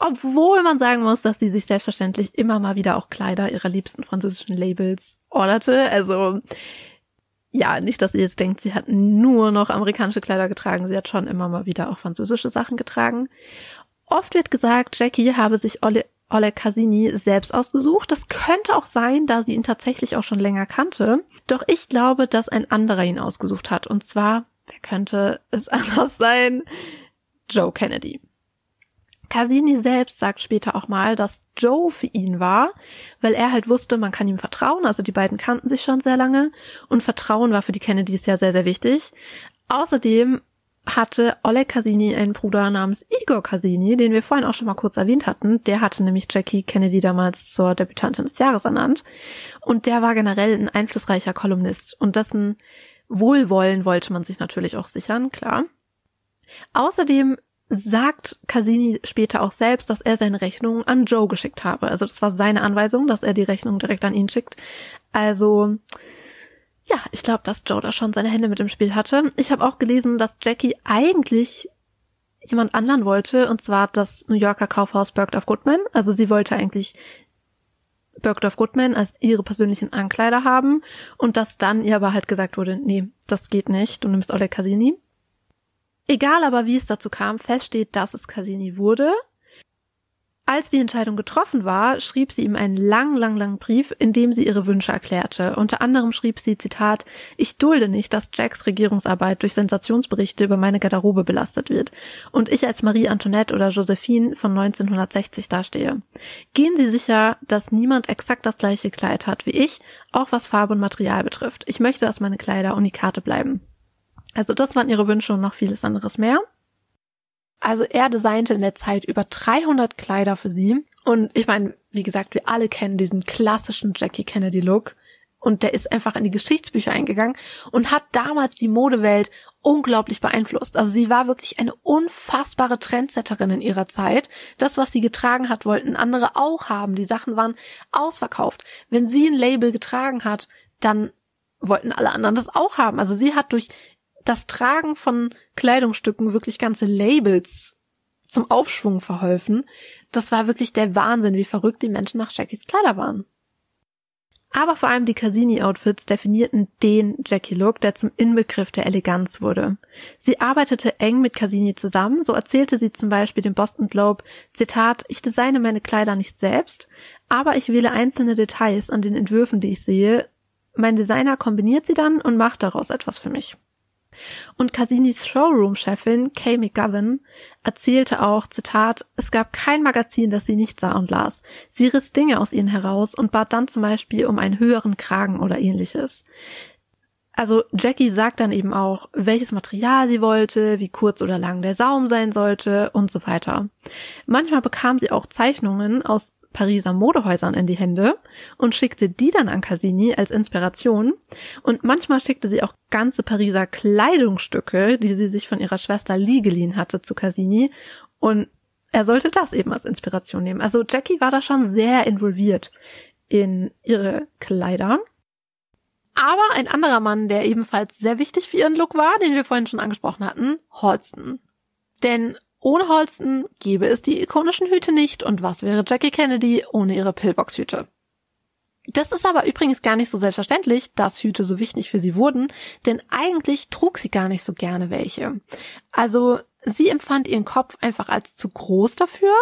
Obwohl man sagen muss, dass sie sich selbstverständlich immer mal wieder auch Kleider ihrer liebsten französischen Labels orderte. Also ja, nicht, dass ihr jetzt denkt, sie hat nur noch amerikanische Kleider getragen. Sie hat schon immer mal wieder auch französische Sachen getragen. Oft wird gesagt, Jackie habe sich Ole, Oleg Cassini selbst ausgesucht. Das könnte auch sein, da sie ihn tatsächlich auch schon länger kannte. Doch ich glaube, dass ein anderer ihn ausgesucht hat. Und zwar, wer könnte es [LAUGHS] anders sein? Joe Kennedy. Casini selbst sagt später auch mal, dass Joe für ihn war, weil er halt wusste, man kann ihm vertrauen. Also die beiden kannten sich schon sehr lange und Vertrauen war für die Kennedys ja sehr, sehr wichtig. Außerdem hatte Oleg Cassini einen Bruder namens Igor Cassini, den wir vorhin auch schon mal kurz erwähnt hatten. Der hatte nämlich Jackie Kennedy damals zur Debütantin des Jahres ernannt. Und der war generell ein einflussreicher Kolumnist. Und dessen Wohlwollen wollte man sich natürlich auch sichern, klar. Außerdem sagt Casini später auch selbst, dass er seine Rechnung an Joe geschickt habe. Also das war seine Anweisung, dass er die Rechnung direkt an ihn schickt. Also ja, ich glaube, dass Joe da schon seine Hände mit im Spiel hatte. Ich habe auch gelesen, dass Jackie eigentlich jemand anderen wollte, und zwar das New Yorker Kaufhaus Bergdorf Goodman. Also sie wollte eigentlich Bergdorf Goodman als ihre persönlichen Ankleider haben und dass dann ihr aber halt gesagt wurde, nee, das geht nicht, du nimmst Oleg Casini. Egal aber, wie es dazu kam, feststeht, dass es Cassini wurde. Als die Entscheidung getroffen war, schrieb sie ihm einen lang, lang, langen Brief, in dem sie ihre Wünsche erklärte. Unter anderem schrieb sie, Zitat, ich dulde nicht, dass Jacks Regierungsarbeit durch Sensationsberichte über meine Garderobe belastet wird und ich als Marie Antoinette oder Josephine von 1960 dastehe. Gehen Sie sicher, dass niemand exakt das gleiche Kleid hat wie ich, auch was Farbe und Material betrifft. Ich möchte, dass meine Kleider Unikate bleiben. Also das waren ihre Wünsche und noch vieles anderes mehr. Also er designte in der Zeit über 300 Kleider für sie. Und ich meine, wie gesagt, wir alle kennen diesen klassischen Jackie Kennedy Look. Und der ist einfach in die Geschichtsbücher eingegangen und hat damals die Modewelt unglaublich beeinflusst. Also sie war wirklich eine unfassbare Trendsetterin in ihrer Zeit. Das, was sie getragen hat, wollten andere auch haben. Die Sachen waren ausverkauft. Wenn sie ein Label getragen hat, dann wollten alle anderen das auch haben. Also sie hat durch das Tragen von Kleidungsstücken wirklich ganze Labels zum Aufschwung verholfen. Das war wirklich der Wahnsinn, wie verrückt die Menschen nach Jackies Kleider waren. Aber vor allem die Cassini-Outfits definierten den Jackie-Look, der zum Inbegriff der Eleganz wurde. Sie arbeitete eng mit Cassini zusammen, so erzählte sie zum Beispiel dem Boston Globe, Zitat, ich designe meine Kleider nicht selbst, aber ich wähle einzelne Details an den Entwürfen, die ich sehe. Mein Designer kombiniert sie dann und macht daraus etwas für mich. Und Cassinis Showroom-Chefin Kay McGovern erzählte auch, Zitat, es gab kein Magazin, das sie nicht sah und las. Sie riss Dinge aus ihnen heraus und bat dann zum Beispiel um einen höheren Kragen oder ähnliches. Also Jackie sagt dann eben auch, welches Material sie wollte, wie kurz oder lang der Saum sein sollte und so weiter. Manchmal bekam sie auch Zeichnungen aus Pariser Modehäusern in die Hände und schickte die dann an Cassini als Inspiration. Und manchmal schickte sie auch ganze Pariser Kleidungsstücke, die sie sich von ihrer Schwester Lee geliehen hatte, zu Cassini. Und er sollte das eben als Inspiration nehmen. Also Jackie war da schon sehr involviert in ihre Kleider. Aber ein anderer Mann, der ebenfalls sehr wichtig für ihren Look war, den wir vorhin schon angesprochen hatten, Holston. Denn ohne Holsten gäbe es die ikonischen Hüte nicht und was wäre Jackie Kennedy ohne ihre Pillbox-Hüte? Das ist aber übrigens gar nicht so selbstverständlich, dass Hüte so wichtig für sie wurden, denn eigentlich trug sie gar nicht so gerne welche. Also sie empfand ihren Kopf einfach als zu groß dafür.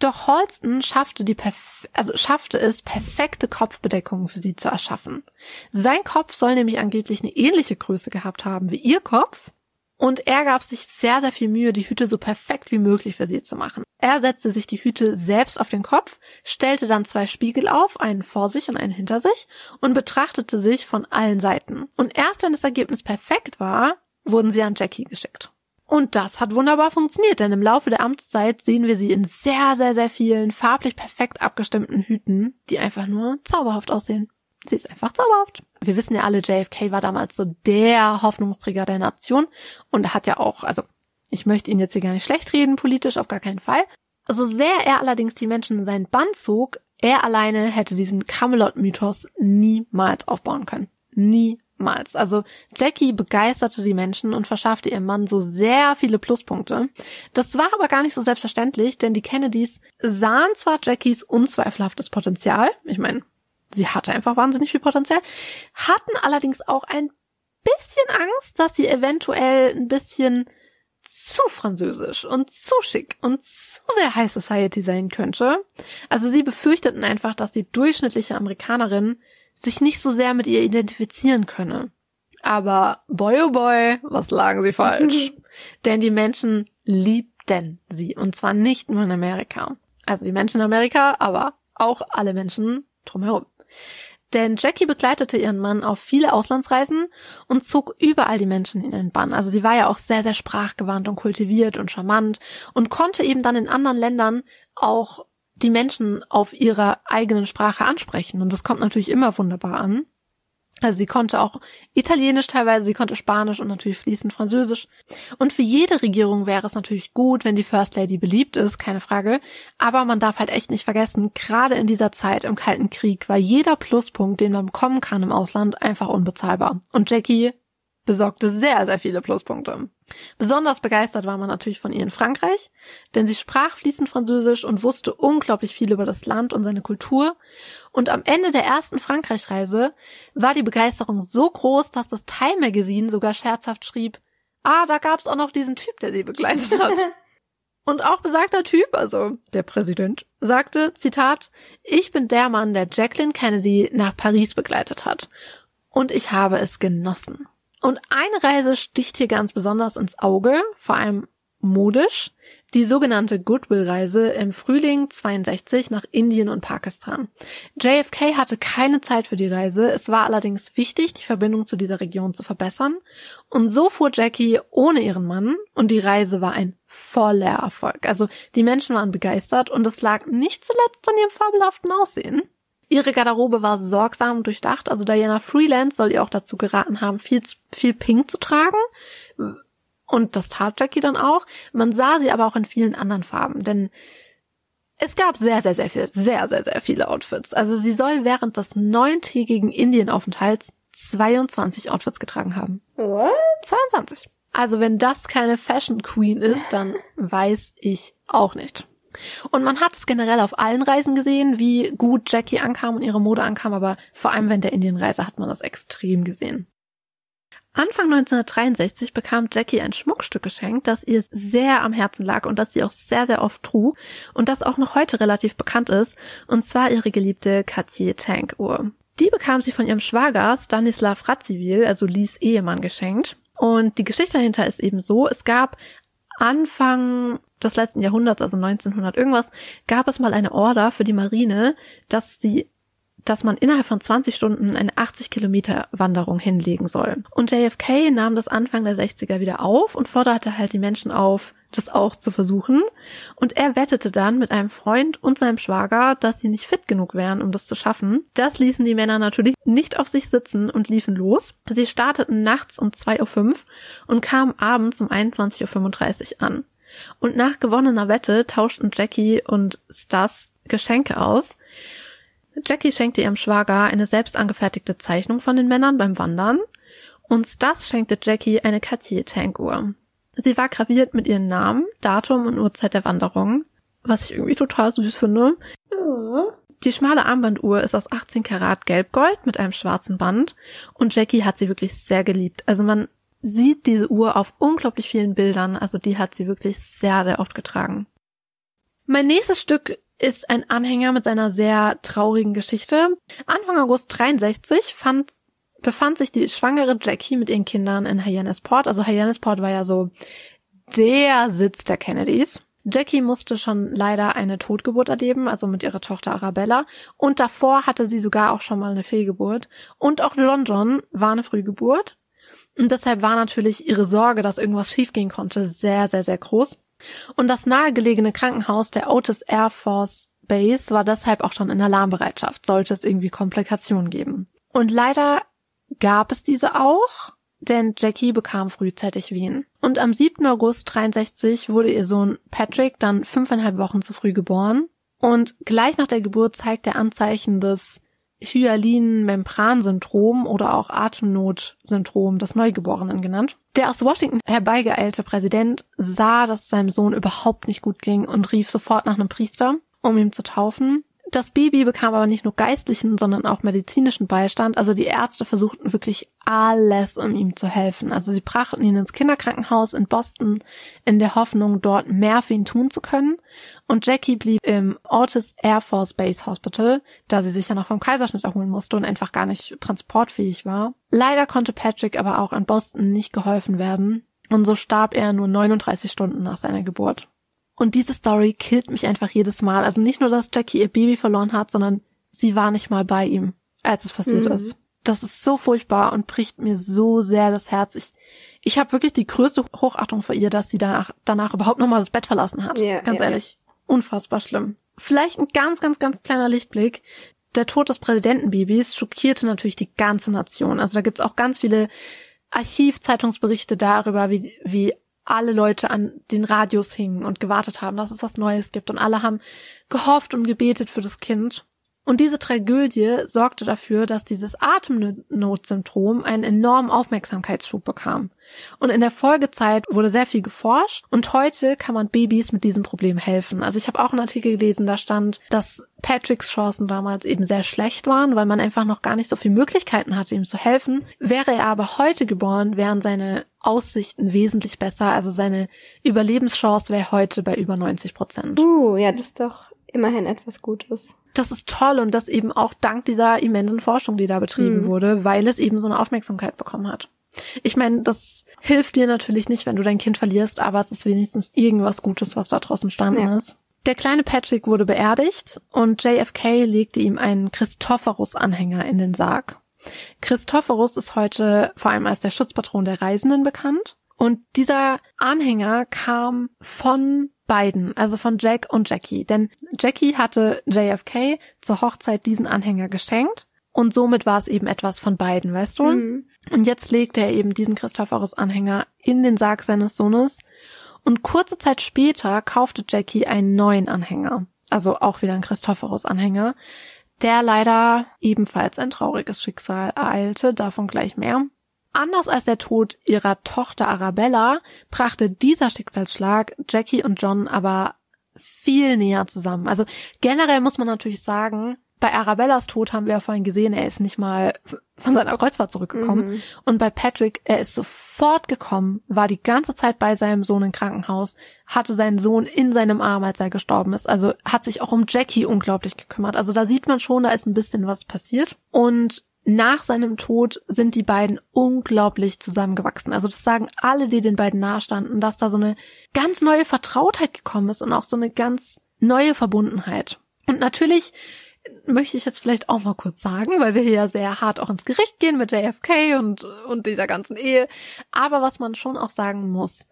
Doch Holston schaffte die perf also schaffte es, perfekte Kopfbedeckungen für sie zu erschaffen. Sein Kopf soll nämlich angeblich eine ähnliche Größe gehabt haben wie ihr Kopf. Und er gab sich sehr, sehr viel Mühe, die Hüte so perfekt wie möglich für sie zu machen. Er setzte sich die Hüte selbst auf den Kopf, stellte dann zwei Spiegel auf, einen vor sich und einen hinter sich, und betrachtete sich von allen Seiten. Und erst wenn das Ergebnis perfekt war, wurden sie an Jackie geschickt. Und das hat wunderbar funktioniert, denn im Laufe der Amtszeit sehen wir sie in sehr, sehr, sehr vielen farblich perfekt abgestimmten Hüten, die einfach nur zauberhaft aussehen. Sie ist einfach zauberhaft. Wir wissen ja alle, JFK war damals so der Hoffnungsträger der Nation und hat ja auch, also ich möchte ihn jetzt hier gar nicht schlecht reden, politisch auf gar keinen Fall. So sehr er allerdings die Menschen in seinen Bann zog, er alleine hätte diesen Camelot-Mythos niemals aufbauen können. Nie Oftmals. Also Jackie begeisterte die Menschen und verschaffte ihrem Mann so sehr viele Pluspunkte. Das war aber gar nicht so selbstverständlich, denn die Kennedys sahen zwar Jackies unzweifelhaftes Potenzial, ich meine, sie hatte einfach wahnsinnig viel Potenzial, hatten allerdings auch ein bisschen Angst, dass sie eventuell ein bisschen zu französisch und zu schick und zu sehr High Society sein könnte. Also sie befürchteten einfach, dass die durchschnittliche Amerikanerin sich nicht so sehr mit ihr identifizieren könne. Aber boy oh boy, was lagen sie falsch? [LAUGHS] Denn die Menschen liebten sie. Und zwar nicht nur in Amerika. Also die Menschen in Amerika, aber auch alle Menschen drumherum. Denn Jackie begleitete ihren Mann auf viele Auslandsreisen und zog überall die Menschen in den Bann. Also sie war ja auch sehr, sehr sprachgewandt und kultiviert und charmant und konnte eben dann in anderen Ländern auch die Menschen auf ihrer eigenen Sprache ansprechen. Und das kommt natürlich immer wunderbar an. Also sie konnte auch Italienisch teilweise, sie konnte Spanisch und natürlich fließend Französisch. Und für jede Regierung wäre es natürlich gut, wenn die First Lady beliebt ist, keine Frage. Aber man darf halt echt nicht vergessen, gerade in dieser Zeit im Kalten Krieg war jeder Pluspunkt, den man bekommen kann im Ausland, einfach unbezahlbar. Und Jackie besorgte sehr, sehr viele Pluspunkte. Besonders begeistert war man natürlich von ihr in Frankreich, denn sie sprach fließend Französisch und wusste unglaublich viel über das Land und seine Kultur. Und am Ende der ersten Frankreichreise war die Begeisterung so groß, dass das Time Magazine sogar scherzhaft schrieb, ah, da gab's auch noch diesen Typ, der sie begleitet hat. [LAUGHS] Und auch besagter Typ, also der Präsident, sagte, Zitat, ich bin der Mann, der Jacqueline Kennedy nach Paris begleitet hat. Und ich habe es genossen. Und eine Reise sticht hier ganz besonders ins Auge, vor allem modisch, die sogenannte Goodwill-Reise im Frühling 62 nach Indien und Pakistan. JFK hatte keine Zeit für die Reise, es war allerdings wichtig, die Verbindung zu dieser Region zu verbessern, und so fuhr Jackie ohne ihren Mann, und die Reise war ein voller Erfolg. Also die Menschen waren begeistert, und es lag nicht zuletzt an ihrem fabelhaften Aussehen. Ihre Garderobe war sorgsam durchdacht. Also Diana Freelance soll ihr auch dazu geraten haben, viel, viel Pink zu tragen. Und das tat Jackie dann auch. Man sah sie aber auch in vielen anderen Farben, denn es gab sehr, sehr, sehr viel, sehr, sehr, sehr viele Outfits. Also sie soll während des neuntägigen Indienaufenthalts 22 Outfits getragen haben. What? 22. Also wenn das keine Fashion Queen ist, dann weiß ich auch nicht. Und man hat es generell auf allen Reisen gesehen, wie gut Jackie ankam und ihre Mode ankam, aber vor allem während der Indienreise hat man das extrem gesehen. Anfang 1963 bekam Jackie ein Schmuckstück geschenkt, das ihr sehr am Herzen lag und das sie auch sehr, sehr oft trug und das auch noch heute relativ bekannt ist, und zwar ihre geliebte Cartier Tank Uhr. Die bekam sie von ihrem Schwager Stanislav Radziwill, also Lies Ehemann, geschenkt. Und die Geschichte dahinter ist eben so, es gab Anfang des letzten Jahrhunderts, also 1900 irgendwas, gab es mal eine Order für die Marine, dass die dass man innerhalb von 20 Stunden eine 80 Kilometer Wanderung hinlegen soll. Und JFK nahm das Anfang der 60er wieder auf und forderte halt die Menschen auf, das auch zu versuchen. Und er wettete dann mit einem Freund und seinem Schwager, dass sie nicht fit genug wären, um das zu schaffen. Das ließen die Männer natürlich nicht auf sich sitzen und liefen los. Sie starteten nachts um 2.05 Uhr und kamen abends um 21.35 Uhr an. Und nach gewonnener Wette tauschten Jackie und Stas Geschenke aus. Jackie schenkte ihrem Schwager eine selbst angefertigte Zeichnung von den Männern beim Wandern und Stas schenkte Jackie eine Cartier-Tankuhr. Sie war graviert mit ihren Namen, Datum und Uhrzeit der Wanderung, was ich irgendwie total süß finde. Die schmale Armbanduhr ist aus 18 Karat Gelbgold mit einem schwarzen Band und Jackie hat sie wirklich sehr geliebt. Also man sieht diese Uhr auf unglaublich vielen Bildern. Also die hat sie wirklich sehr, sehr oft getragen. Mein nächstes Stück ist ein Anhänger mit seiner sehr traurigen Geschichte. Anfang August 63 fand, befand sich die schwangere Jackie mit ihren Kindern in Hyannisport. Also Hyannisport war ja so der Sitz der Kennedys. Jackie musste schon leider eine Totgeburt erleben, also mit ihrer Tochter Arabella. Und davor hatte sie sogar auch schon mal eine Fehlgeburt. Und auch London war eine Frühgeburt. Und deshalb war natürlich ihre Sorge, dass irgendwas schiefgehen konnte, sehr, sehr, sehr groß. Und das nahegelegene Krankenhaus der Otis Air Force Base war deshalb auch schon in Alarmbereitschaft, sollte es irgendwie Komplikationen geben. Und leider gab es diese auch, denn Jackie bekam frühzeitig Wehen. Und am 7. August 63 wurde ihr Sohn Patrick dann fünfeinhalb Wochen zu früh geboren. Und gleich nach der Geburt zeigt er Anzeichen des Hyalin-Membran-Syndrom oder auch Atemnot-Syndrom des Neugeborenen genannt. Der aus Washington herbeigeeilte Präsident sah, dass seinem Sohn überhaupt nicht gut ging und rief sofort nach einem Priester, um ihn zu taufen. Das Baby bekam aber nicht nur geistlichen, sondern auch medizinischen Beistand. Also die Ärzte versuchten wirklich alles, um ihm zu helfen. Also sie brachten ihn ins Kinderkrankenhaus in Boston in der Hoffnung, dort mehr für ihn tun zu können. Und Jackie blieb im Otis Air Force Base Hospital, da sie sich ja noch vom Kaiserschnitt erholen musste und einfach gar nicht transportfähig war. Leider konnte Patrick aber auch in Boston nicht geholfen werden. Und so starb er nur 39 Stunden nach seiner Geburt. Und diese Story killt mich einfach jedes Mal. Also nicht nur, dass Jackie ihr Baby verloren hat, sondern sie war nicht mal bei ihm, als es passiert mhm. ist. Das ist so furchtbar und bricht mir so sehr das Herz. Ich, ich habe wirklich die größte Hochachtung vor ihr, dass sie danach, danach überhaupt nochmal das Bett verlassen hat. Ja, ganz ja. ehrlich. Unfassbar schlimm. Vielleicht ein ganz, ganz, ganz kleiner Lichtblick. Der Tod des Präsidentenbabys schockierte natürlich die ganze Nation. Also da gibt's auch ganz viele Archivzeitungsberichte darüber, wie, wie alle Leute an den Radios hingen und gewartet haben, dass es was Neues gibt. Und alle haben gehofft und gebetet für das Kind. Und diese Tragödie sorgte dafür, dass dieses Atemnotsyndrom einen enormen Aufmerksamkeitsschub bekam. Und in der Folgezeit wurde sehr viel geforscht und heute kann man Babys mit diesem Problem helfen. Also ich habe auch einen Artikel gelesen, da stand, dass Patricks Chancen damals eben sehr schlecht waren, weil man einfach noch gar nicht so viele Möglichkeiten hatte, ihm zu helfen. Wäre er aber heute geboren, wären seine Aussichten wesentlich besser. Also seine Überlebenschance wäre heute bei über 90 Prozent. Uh, ja, das ist doch immerhin etwas Gutes das ist toll und das eben auch dank dieser immensen Forschung, die da betrieben mhm. wurde, weil es eben so eine Aufmerksamkeit bekommen hat. Ich meine, das hilft dir natürlich nicht, wenn du dein Kind verlierst, aber es ist wenigstens irgendwas Gutes, was da draußen standen ja. ist. Der kleine Patrick wurde beerdigt und JFK legte ihm einen Christophorus-Anhänger in den Sarg. Christophorus ist heute vor allem als der Schutzpatron der Reisenden bekannt. Und dieser Anhänger kam von beiden, also von Jack und Jackie. Denn Jackie hatte JFK zur Hochzeit diesen Anhänger geschenkt und somit war es eben etwas von beiden, weißt du? Mhm. Und jetzt legte er eben diesen Christophorus-Anhänger in den Sarg seines Sohnes und kurze Zeit später kaufte Jackie einen neuen Anhänger, also auch wieder ein Christophorus-Anhänger, der leider ebenfalls ein trauriges Schicksal ereilte, davon gleich mehr. Anders als der Tod ihrer Tochter Arabella brachte dieser Schicksalsschlag Jackie und John aber viel näher zusammen. Also generell muss man natürlich sagen, bei Arabellas Tod haben wir ja vorhin gesehen, er ist nicht mal von seiner Kreuzfahrt zurückgekommen. Mhm. Und bei Patrick, er ist sofort gekommen, war die ganze Zeit bei seinem Sohn im Krankenhaus, hatte seinen Sohn in seinem Arm, als er gestorben ist. Also hat sich auch um Jackie unglaublich gekümmert. Also da sieht man schon, da ist ein bisschen was passiert. Und nach seinem Tod sind die beiden unglaublich zusammengewachsen. Also das sagen alle, die den beiden nahestanden, dass da so eine ganz neue Vertrautheit gekommen ist und auch so eine ganz neue Verbundenheit. Und natürlich möchte ich jetzt vielleicht auch mal kurz sagen, weil wir hier ja sehr hart auch ins Gericht gehen mit JFK und, und dieser ganzen Ehe. Aber was man schon auch sagen muss,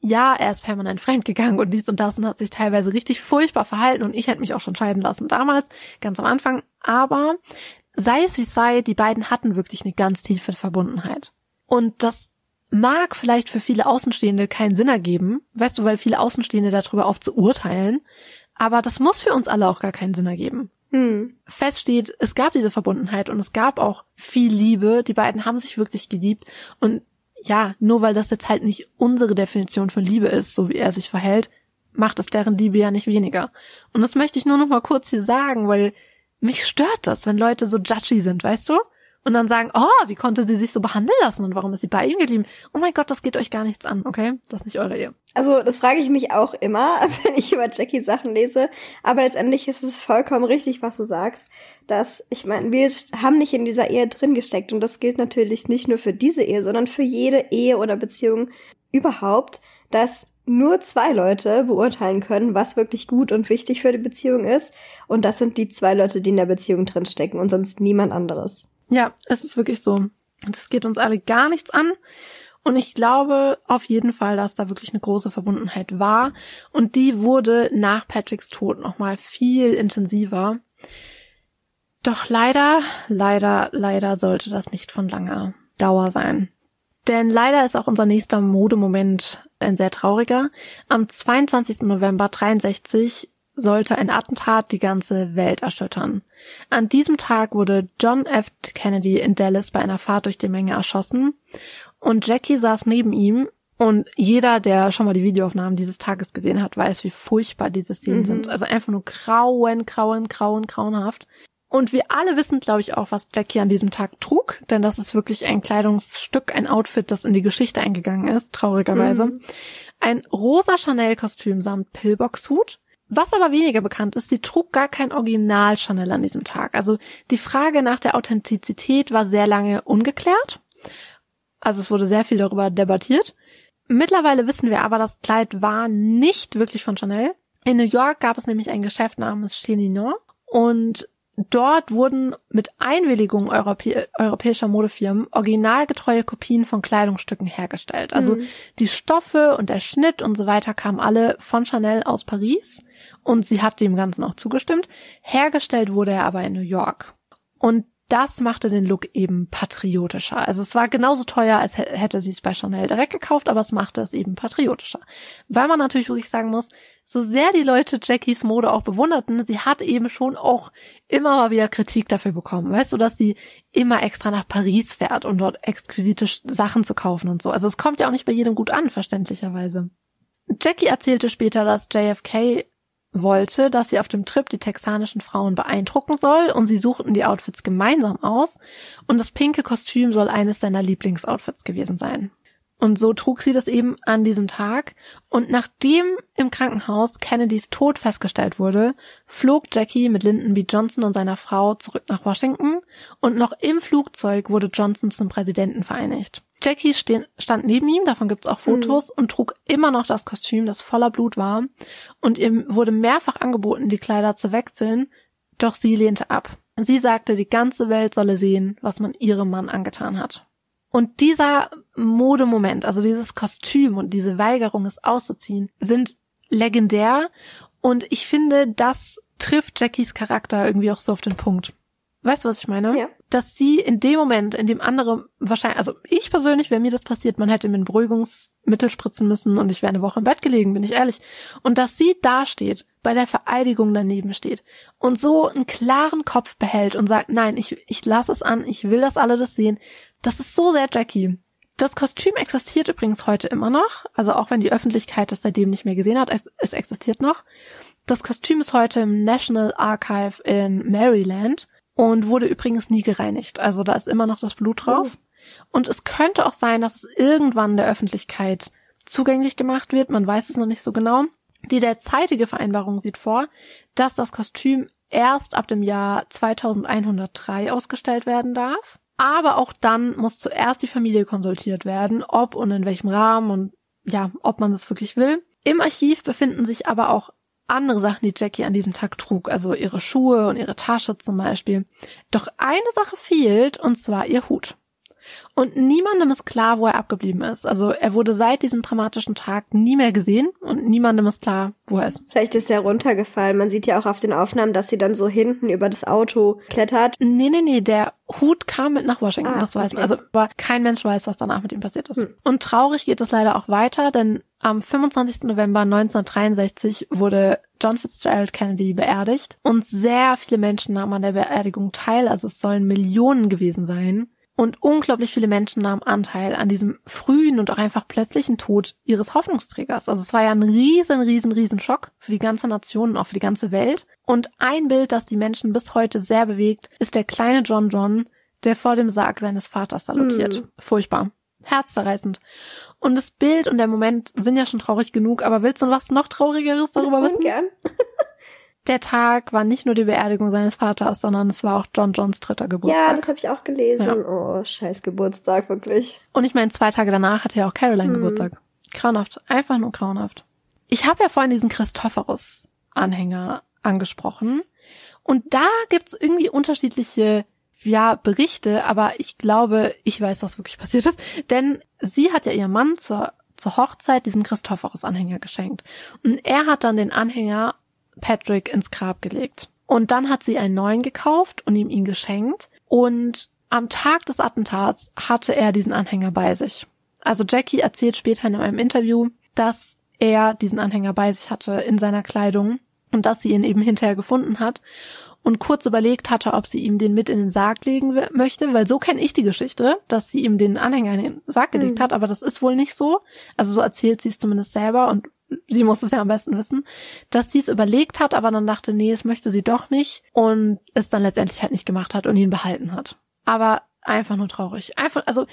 ja, er ist permanent fremdgegangen und dies und das und hat sich teilweise richtig furchtbar verhalten und ich hätte mich auch schon scheiden lassen damals, ganz am Anfang. Aber sei es wie sei, die beiden hatten wirklich eine ganz tiefe Verbundenheit. Und das mag vielleicht für viele Außenstehende keinen Sinn ergeben, weißt du, weil viele Außenstehende darüber oft zu urteilen, aber das muss für uns alle auch gar keinen Sinn ergeben. Hm. Fest steht, es gab diese Verbundenheit und es gab auch viel Liebe. Die beiden haben sich wirklich geliebt und ja, nur weil das jetzt halt nicht unsere Definition von Liebe ist, so wie er sich verhält, macht es deren Liebe ja nicht weniger. Und das möchte ich nur noch mal kurz hier sagen, weil mich stört das, wenn Leute so judgy sind, weißt du? und dann sagen, oh, wie konnte sie sich so behandeln lassen und warum ist sie bei ihm geblieben? Oh mein Gott, das geht euch gar nichts an, okay? Das ist nicht eure Ehe. Also, das frage ich mich auch immer, [LAUGHS] wenn ich über Jackie Sachen lese. Aber letztendlich ist es vollkommen richtig, was du sagst. Dass, ich meine, wir haben nicht in dieser Ehe drin gesteckt. Und das gilt natürlich nicht nur für diese Ehe, sondern für jede Ehe oder Beziehung überhaupt, dass nur zwei Leute beurteilen können, was wirklich gut und wichtig für die Beziehung ist. Und das sind die zwei Leute, die in der Beziehung drinstecken und sonst niemand anderes. Ja, es ist wirklich so. Und es geht uns alle gar nichts an. Und ich glaube auf jeden Fall, dass da wirklich eine große Verbundenheit war. Und die wurde nach Patricks Tod nochmal viel intensiver. Doch leider, leider, leider sollte das nicht von langer Dauer sein. Denn leider ist auch unser nächster Modemoment ein sehr trauriger. Am 22. November 63 sollte ein Attentat die ganze Welt erschüttern. An diesem Tag wurde John F. Kennedy in Dallas bei einer Fahrt durch die Menge erschossen und Jackie saß neben ihm und jeder, der schon mal die Videoaufnahmen dieses Tages gesehen hat, weiß, wie furchtbar diese Szenen mhm. sind. Also einfach nur grauen, grauen, grauen, grauenhaft. Und wir alle wissen, glaube ich, auch, was Jackie an diesem Tag trug, denn das ist wirklich ein Kleidungsstück, ein Outfit, das in die Geschichte eingegangen ist, traurigerweise. Mhm. Ein rosa Chanel-Kostüm samt Pillbox-Hut, was aber weniger bekannt ist, sie trug gar kein Original Chanel an diesem Tag. Also die Frage nach der Authentizität war sehr lange ungeklärt. Also es wurde sehr viel darüber debattiert. Mittlerweile wissen wir aber, das Kleid war nicht wirklich von Chanel. In New York gab es nämlich ein Geschäft namens Chez Ninon und Dort wurden mit Einwilligung Europä europäischer Modefirmen originalgetreue Kopien von Kleidungsstücken hergestellt. Also mhm. die Stoffe und der Schnitt und so weiter kamen alle von Chanel aus Paris und sie hat dem Ganzen auch zugestimmt. Hergestellt wurde er aber in New York. Und das machte den Look eben patriotischer. Also es war genauso teuer, als hätte sie es bei Chanel direkt gekauft, aber es machte es eben patriotischer. Weil man natürlich wirklich sagen muss, so sehr die Leute Jackies Mode auch bewunderten, sie hat eben schon auch immer mal wieder Kritik dafür bekommen. Weißt du, dass sie immer extra nach Paris fährt, um dort exquisite Sachen zu kaufen und so. Also es kommt ja auch nicht bei jedem gut an, verständlicherweise. Jackie erzählte später, dass JFK wollte, dass sie auf dem Trip die texanischen Frauen beeindrucken soll und sie suchten die Outfits gemeinsam aus und das pinke Kostüm soll eines seiner Lieblingsoutfits gewesen sein. Und so trug sie das eben an diesem Tag. Und nachdem im Krankenhaus Kennedys Tod festgestellt wurde, flog Jackie mit Lyndon B. Johnson und seiner Frau zurück nach Washington und noch im Flugzeug wurde Johnson zum Präsidenten vereinigt. Jackie stehen, stand neben ihm, davon gibt's auch Fotos, mhm. und trug immer noch das Kostüm, das voller Blut war. Und ihm wurde mehrfach angeboten, die Kleider zu wechseln, doch sie lehnte ab. Sie sagte, die ganze Welt solle sehen, was man ihrem Mann angetan hat. Und dieser Modemoment, also dieses Kostüm und diese Weigerung, es auszuziehen, sind legendär. Und ich finde, das trifft Jackies Charakter irgendwie auch so auf den Punkt. Weißt du, was ich meine? Ja. Dass sie in dem Moment, in dem andere wahrscheinlich, also ich persönlich, wenn mir das passiert, man hätte mir ein Beruhigungsmittel spritzen müssen und ich wäre eine Woche im Bett gelegen, bin ich ehrlich. Und dass sie da steht, bei der Vereidigung daneben steht und so einen klaren Kopf behält und sagt, nein, ich, ich lasse es an, ich will, dass alle das sehen. Das ist so sehr Jackie. Das Kostüm existiert übrigens heute immer noch, also auch wenn die Öffentlichkeit das seitdem nicht mehr gesehen hat, es existiert noch. Das Kostüm ist heute im National Archive in Maryland und wurde übrigens nie gereinigt. Also da ist immer noch das Blut drauf. Oh. Und es könnte auch sein, dass es irgendwann der Öffentlichkeit zugänglich gemacht wird. Man weiß es noch nicht so genau. Die derzeitige Vereinbarung sieht vor, dass das Kostüm erst ab dem Jahr 2103 ausgestellt werden darf. Aber auch dann muss zuerst die Familie konsultiert werden, ob und in welchem Rahmen und ja, ob man das wirklich will. Im Archiv befinden sich aber auch andere Sachen, die Jackie an diesem Tag trug, also ihre Schuhe und ihre Tasche zum Beispiel. Doch eine Sache fehlt, und zwar ihr Hut. Und niemandem ist klar, wo er abgeblieben ist. Also er wurde seit diesem dramatischen Tag nie mehr gesehen und niemandem ist klar, wo er ist. Vielleicht ist er runtergefallen. Man sieht ja auch auf den Aufnahmen, dass sie dann so hinten über das Auto klettert. Nee, nee, nee, der Hut kam mit nach Washington, ah, das weiß okay. man. Also aber kein Mensch weiß, was danach mit ihm passiert ist. Hm. Und traurig geht es leider auch weiter, denn am 25. November 1963 wurde John Fitzgerald Kennedy beerdigt und sehr viele Menschen nahmen an der Beerdigung teil, also es sollen Millionen gewesen sein. Und unglaublich viele Menschen nahmen Anteil an diesem frühen und auch einfach plötzlichen Tod ihres Hoffnungsträgers. Also es war ja ein riesen, riesen, riesen Schock für die ganze Nation und auch für die ganze Welt. Und ein Bild, das die Menschen bis heute sehr bewegt, ist der kleine John John, der vor dem Sarg seines Vaters salutiert. Mhm. Furchtbar. Herzzerreißend. Und das Bild und der Moment sind ja schon traurig genug, aber willst du was noch traurigeres darüber wissen? Gern. [LAUGHS] der Tag war nicht nur die Beerdigung seines Vaters, sondern es war auch John Johns dritter Geburtstag. Ja, das habe ich auch gelesen. Ja. Oh, scheiß Geburtstag, wirklich. Und ich meine, zwei Tage danach hatte ja auch Caroline hm. Geburtstag. Grauenhaft. Einfach nur grauenhaft. Ich habe ja vorhin diesen Christophorus-Anhänger angesprochen. Und da gibt's irgendwie unterschiedliche ja, Berichte, aber ich glaube, ich weiß, was wirklich passiert ist. Denn sie hat ja ihrem Mann zur, zur Hochzeit diesen Christophorus-Anhänger geschenkt. Und er hat dann den Anhänger Patrick ins Grab gelegt. Und dann hat sie einen neuen gekauft und ihm ihn geschenkt. Und am Tag des Attentats hatte er diesen Anhänger bei sich. Also Jackie erzählt später in einem Interview, dass er diesen Anhänger bei sich hatte in seiner Kleidung und dass sie ihn eben hinterher gefunden hat und kurz überlegt hatte, ob sie ihm den mit in den Sarg legen möchte, weil so kenne ich die Geschichte, dass sie ihm den Anhänger in den Sarg gelegt mhm. hat, aber das ist wohl nicht so. Also so erzählt sie es zumindest selber und sie muss es ja am besten wissen, dass sie es überlegt hat, aber dann dachte, nee, es möchte sie doch nicht und es dann letztendlich halt nicht gemacht hat und ihn behalten hat. Aber einfach nur traurig. Einfach, also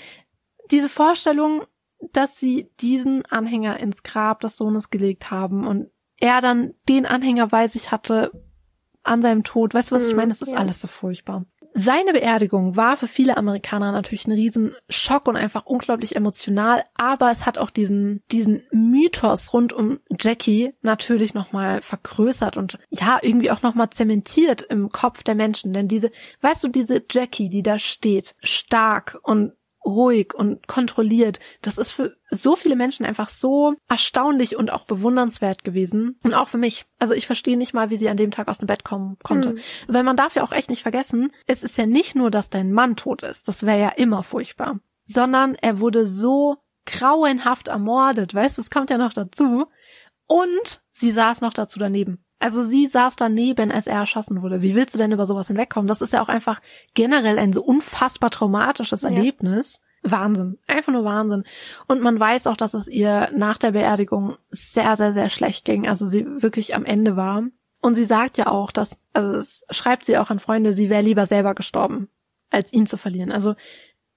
diese Vorstellung, dass sie diesen Anhänger ins Grab des Sohnes gelegt haben und er dann den Anhänger bei sich hatte, an seinem Tod. Weißt du, was ich mhm, meine? Das ist ja. alles so furchtbar. Seine Beerdigung war für viele Amerikaner natürlich ein riesen Schock und einfach unglaublich emotional, aber es hat auch diesen, diesen Mythos rund um Jackie natürlich nochmal vergrößert und ja, irgendwie auch nochmal zementiert im Kopf der Menschen, denn diese, weißt du, diese Jackie, die da steht, stark und ruhig und kontrolliert. Das ist für so viele Menschen einfach so erstaunlich und auch bewundernswert gewesen. Und auch für mich. Also ich verstehe nicht mal, wie sie an dem Tag aus dem Bett kommen konnte. Mhm. Weil man darf ja auch echt nicht vergessen, es ist ja nicht nur, dass dein Mann tot ist. Das wäre ja immer furchtbar. Sondern er wurde so grauenhaft ermordet. Weißt du, es kommt ja noch dazu. Und sie saß noch dazu daneben. Also sie saß daneben, als er erschossen wurde. Wie willst du denn über sowas hinwegkommen? Das ist ja auch einfach generell ein so unfassbar traumatisches Erlebnis. Ja. Wahnsinn. Einfach nur Wahnsinn. Und man weiß auch, dass es ihr nach der Beerdigung sehr, sehr, sehr schlecht ging. Also sie wirklich am Ende war. Und sie sagt ja auch, dass, also es schreibt sie auch an Freunde, sie wäre lieber selber gestorben, als ihn zu verlieren. Also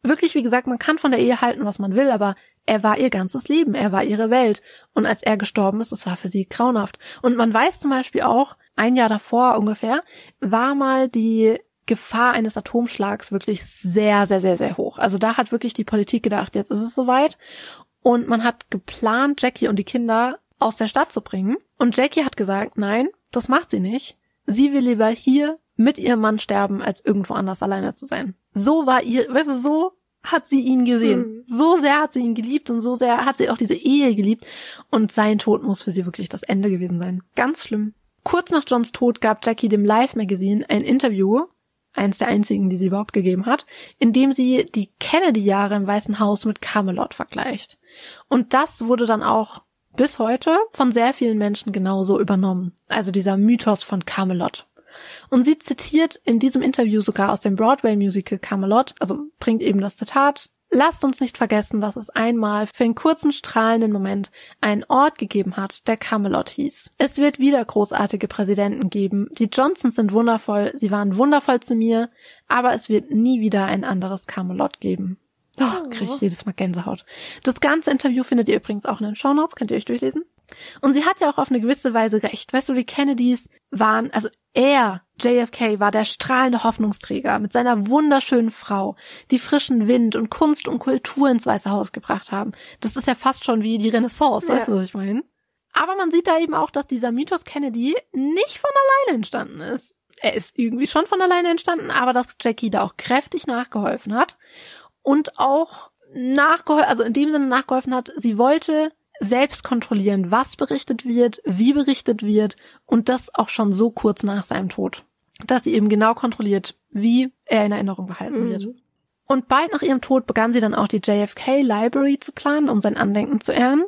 wirklich, wie gesagt, man kann von der Ehe halten, was man will, aber er war ihr ganzes Leben, er war ihre Welt. Und als er gestorben ist, es war für sie grauenhaft. Und man weiß zum Beispiel auch, ein Jahr davor ungefähr, war mal die Gefahr eines Atomschlags wirklich sehr, sehr, sehr, sehr hoch. Also da hat wirklich die Politik gedacht, jetzt ist es soweit. Und man hat geplant, Jackie und die Kinder aus der Stadt zu bringen. Und Jackie hat gesagt, nein, das macht sie nicht. Sie will lieber hier mit ihrem Mann sterben, als irgendwo anders alleine zu sein. So war ihr, weißt du, so hat sie ihn gesehen. Mhm. So sehr hat sie ihn geliebt und so sehr hat sie auch diese Ehe geliebt. Und sein Tod muss für sie wirklich das Ende gewesen sein. Ganz schlimm. Kurz nach Johns Tod gab Jackie dem Live Magazine ein Interview, eins der einzigen, die sie überhaupt gegeben hat, in dem sie die Kennedy-Jahre im Weißen Haus mit Camelot vergleicht. Und das wurde dann auch bis heute von sehr vielen Menschen genauso übernommen. Also dieser Mythos von Camelot. Und sie zitiert in diesem Interview sogar aus dem Broadway-Musical Camelot, also bringt eben das Zitat, Lasst uns nicht vergessen, dass es einmal für einen kurzen strahlenden Moment einen Ort gegeben hat, der Camelot hieß. Es wird wieder großartige Präsidenten geben. Die Johnsons sind wundervoll, sie waren wundervoll zu mir, aber es wird nie wieder ein anderes Camelot geben. Oh, krieg ich jedes Mal Gänsehaut. Das ganze Interview findet ihr übrigens auch in den Show Notes, könnt ihr euch durchlesen. Und sie hat ja auch auf eine gewisse Weise recht. Weißt du, die Kennedys waren, also er, JFK, war der strahlende Hoffnungsträger mit seiner wunderschönen Frau, die frischen Wind und Kunst und Kultur ins Weiße Haus gebracht haben. Das ist ja fast schon wie die Renaissance, weißt ja. du, was ich meine? Aber man sieht da eben auch, dass dieser Mythos Kennedy nicht von alleine entstanden ist. Er ist irgendwie schon von alleine entstanden, aber dass Jackie da auch kräftig nachgeholfen hat und auch nachgeholfen, also in dem Sinne nachgeholfen hat, sie wollte selbst kontrollieren, was berichtet wird, wie berichtet wird und das auch schon so kurz nach seinem Tod, dass sie eben genau kontrolliert, wie er in Erinnerung behalten mhm. wird. Und bald nach ihrem Tod begann sie dann auch die JFK Library zu planen, um sein Andenken zu ehren.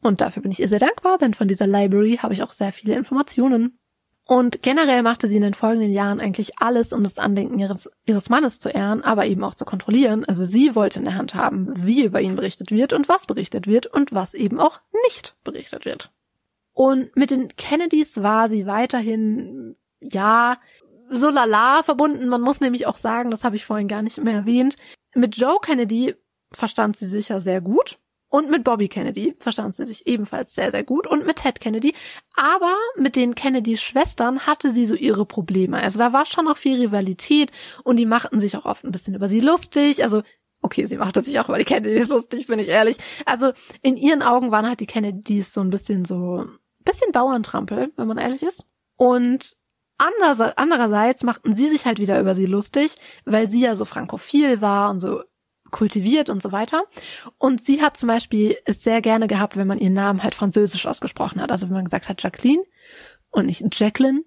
Und dafür bin ich ihr sehr dankbar, denn von dieser Library habe ich auch sehr viele Informationen. Und generell machte sie in den folgenden Jahren eigentlich alles, um das Andenken ihres, ihres Mannes zu ehren, aber eben auch zu kontrollieren. Also sie wollte in der Hand haben, wie über ihn berichtet wird und was berichtet wird und was eben auch nicht berichtet wird. Und mit den Kennedys war sie weiterhin, ja, so lala verbunden. Man muss nämlich auch sagen, das habe ich vorhin gar nicht mehr erwähnt, mit Joe Kennedy verstand sie sich ja sehr gut. Und mit Bobby Kennedy verstand sie sich ebenfalls sehr, sehr gut. Und mit Ted Kennedy. Aber mit den Kennedys Schwestern hatte sie so ihre Probleme. Also da war schon noch viel Rivalität und die machten sich auch oft ein bisschen über sie lustig. Also, okay, sie machte sich auch über die Kennedys [LAUGHS] lustig, bin ich ehrlich. Also in ihren Augen waren halt die Kennedys so ein bisschen so, bisschen Bauerntrampel, wenn man ehrlich ist. Und andererseits machten sie sich halt wieder über sie lustig, weil sie ja so frankophil war und so kultiviert und so weiter. Und sie hat zum Beispiel es sehr gerne gehabt, wenn man ihren Namen halt französisch ausgesprochen hat. Also wenn man gesagt hat Jacqueline und nicht Jacqueline.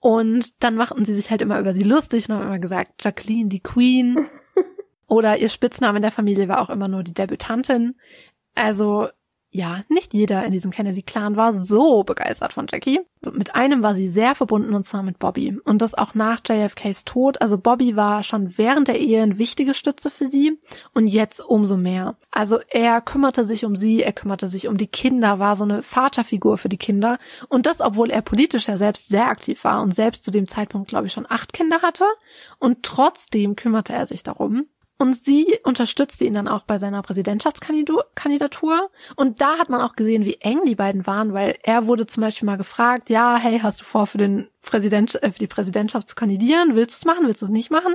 Und dann machten sie sich halt immer über sie lustig und haben immer gesagt, Jacqueline, die Queen. [LAUGHS] Oder ihr Spitzname in der Familie war auch immer nur die Debütantin. Also ja, nicht jeder in diesem Kennedy-Clan war so begeistert von Jackie. Also mit einem war sie sehr verbunden und zwar mit Bobby. Und das auch nach JFKs Tod. Also Bobby war schon während der Ehe eine wichtige Stütze für sie und jetzt umso mehr. Also er kümmerte sich um sie, er kümmerte sich um die Kinder, war so eine Vaterfigur für die Kinder. Und das, obwohl er politisch ja selbst sehr aktiv war und selbst zu dem Zeitpunkt, glaube ich, schon acht Kinder hatte. Und trotzdem kümmerte er sich darum. Und sie unterstützte ihn dann auch bei seiner Präsidentschaftskandidatur. Und da hat man auch gesehen, wie eng die beiden waren, weil er wurde zum Beispiel mal gefragt, ja, hey, hast du vor, für, den Präsident, äh, für die Präsidentschaft zu kandidieren? Willst du es machen? Willst du es nicht machen?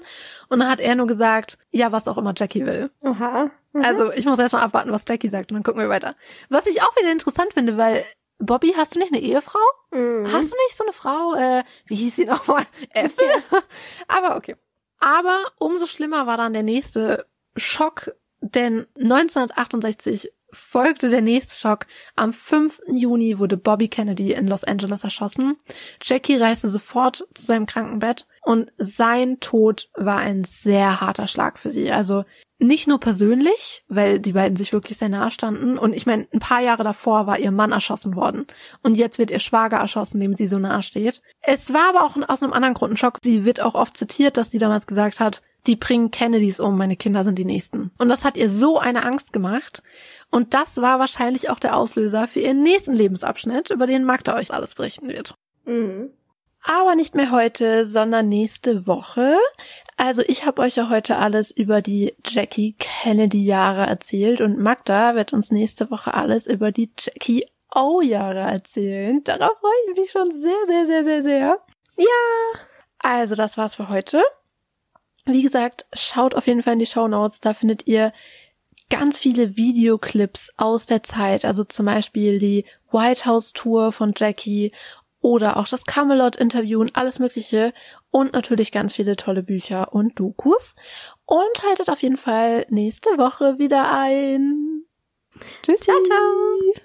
Und dann hat er nur gesagt, ja, was auch immer Jackie will. Aha. Mhm. Also ich muss erstmal abwarten, was Jackie sagt und dann gucken wir weiter. Was ich auch wieder interessant finde, weil Bobby, hast du nicht eine Ehefrau? Mhm. Hast du nicht so eine Frau? Äh, wie hieß sie nochmal? Äffel? [LAUGHS] Aber okay. Aber umso schlimmer war dann der nächste Schock, denn 1968 folgte der nächste Schock. Am 5. Juni wurde Bobby Kennedy in Los Angeles erschossen. Jackie reiste sofort zu seinem Krankenbett und sein Tod war ein sehr harter Schlag für sie. Also nicht nur persönlich, weil die beiden sich wirklich sehr nahe standen. Und ich meine, ein paar Jahre davor war ihr Mann erschossen worden. Und jetzt wird ihr Schwager erschossen, dem sie so nahe steht. Es war aber auch aus einem anderen Grund ein Schock. Sie wird auch oft zitiert, dass sie damals gesagt hat, die bringen Kennedys um, meine Kinder sind die Nächsten. Und das hat ihr so eine Angst gemacht. Und das war wahrscheinlich auch der Auslöser für ihren nächsten Lebensabschnitt, über den Magda euch alles berichten wird. Mhm. Aber nicht mehr heute, sondern nächste Woche. Also ich habe euch ja heute alles über die Jackie Kennedy Jahre erzählt und Magda wird uns nächste Woche alles über die Jackie O Jahre erzählen. Darauf freue ich mich schon sehr, sehr, sehr, sehr, sehr. Ja. Also das war's für heute. Wie gesagt, schaut auf jeden Fall in die Show Notes. Da findet ihr ganz viele Videoclips aus der Zeit. Also zum Beispiel die White House Tour von Jackie oder auch das Camelot-Interview und alles Mögliche und natürlich ganz viele tolle Bücher und Dokus. Und haltet auf jeden Fall nächste Woche wieder ein. Tschüss. Ciao, ciao.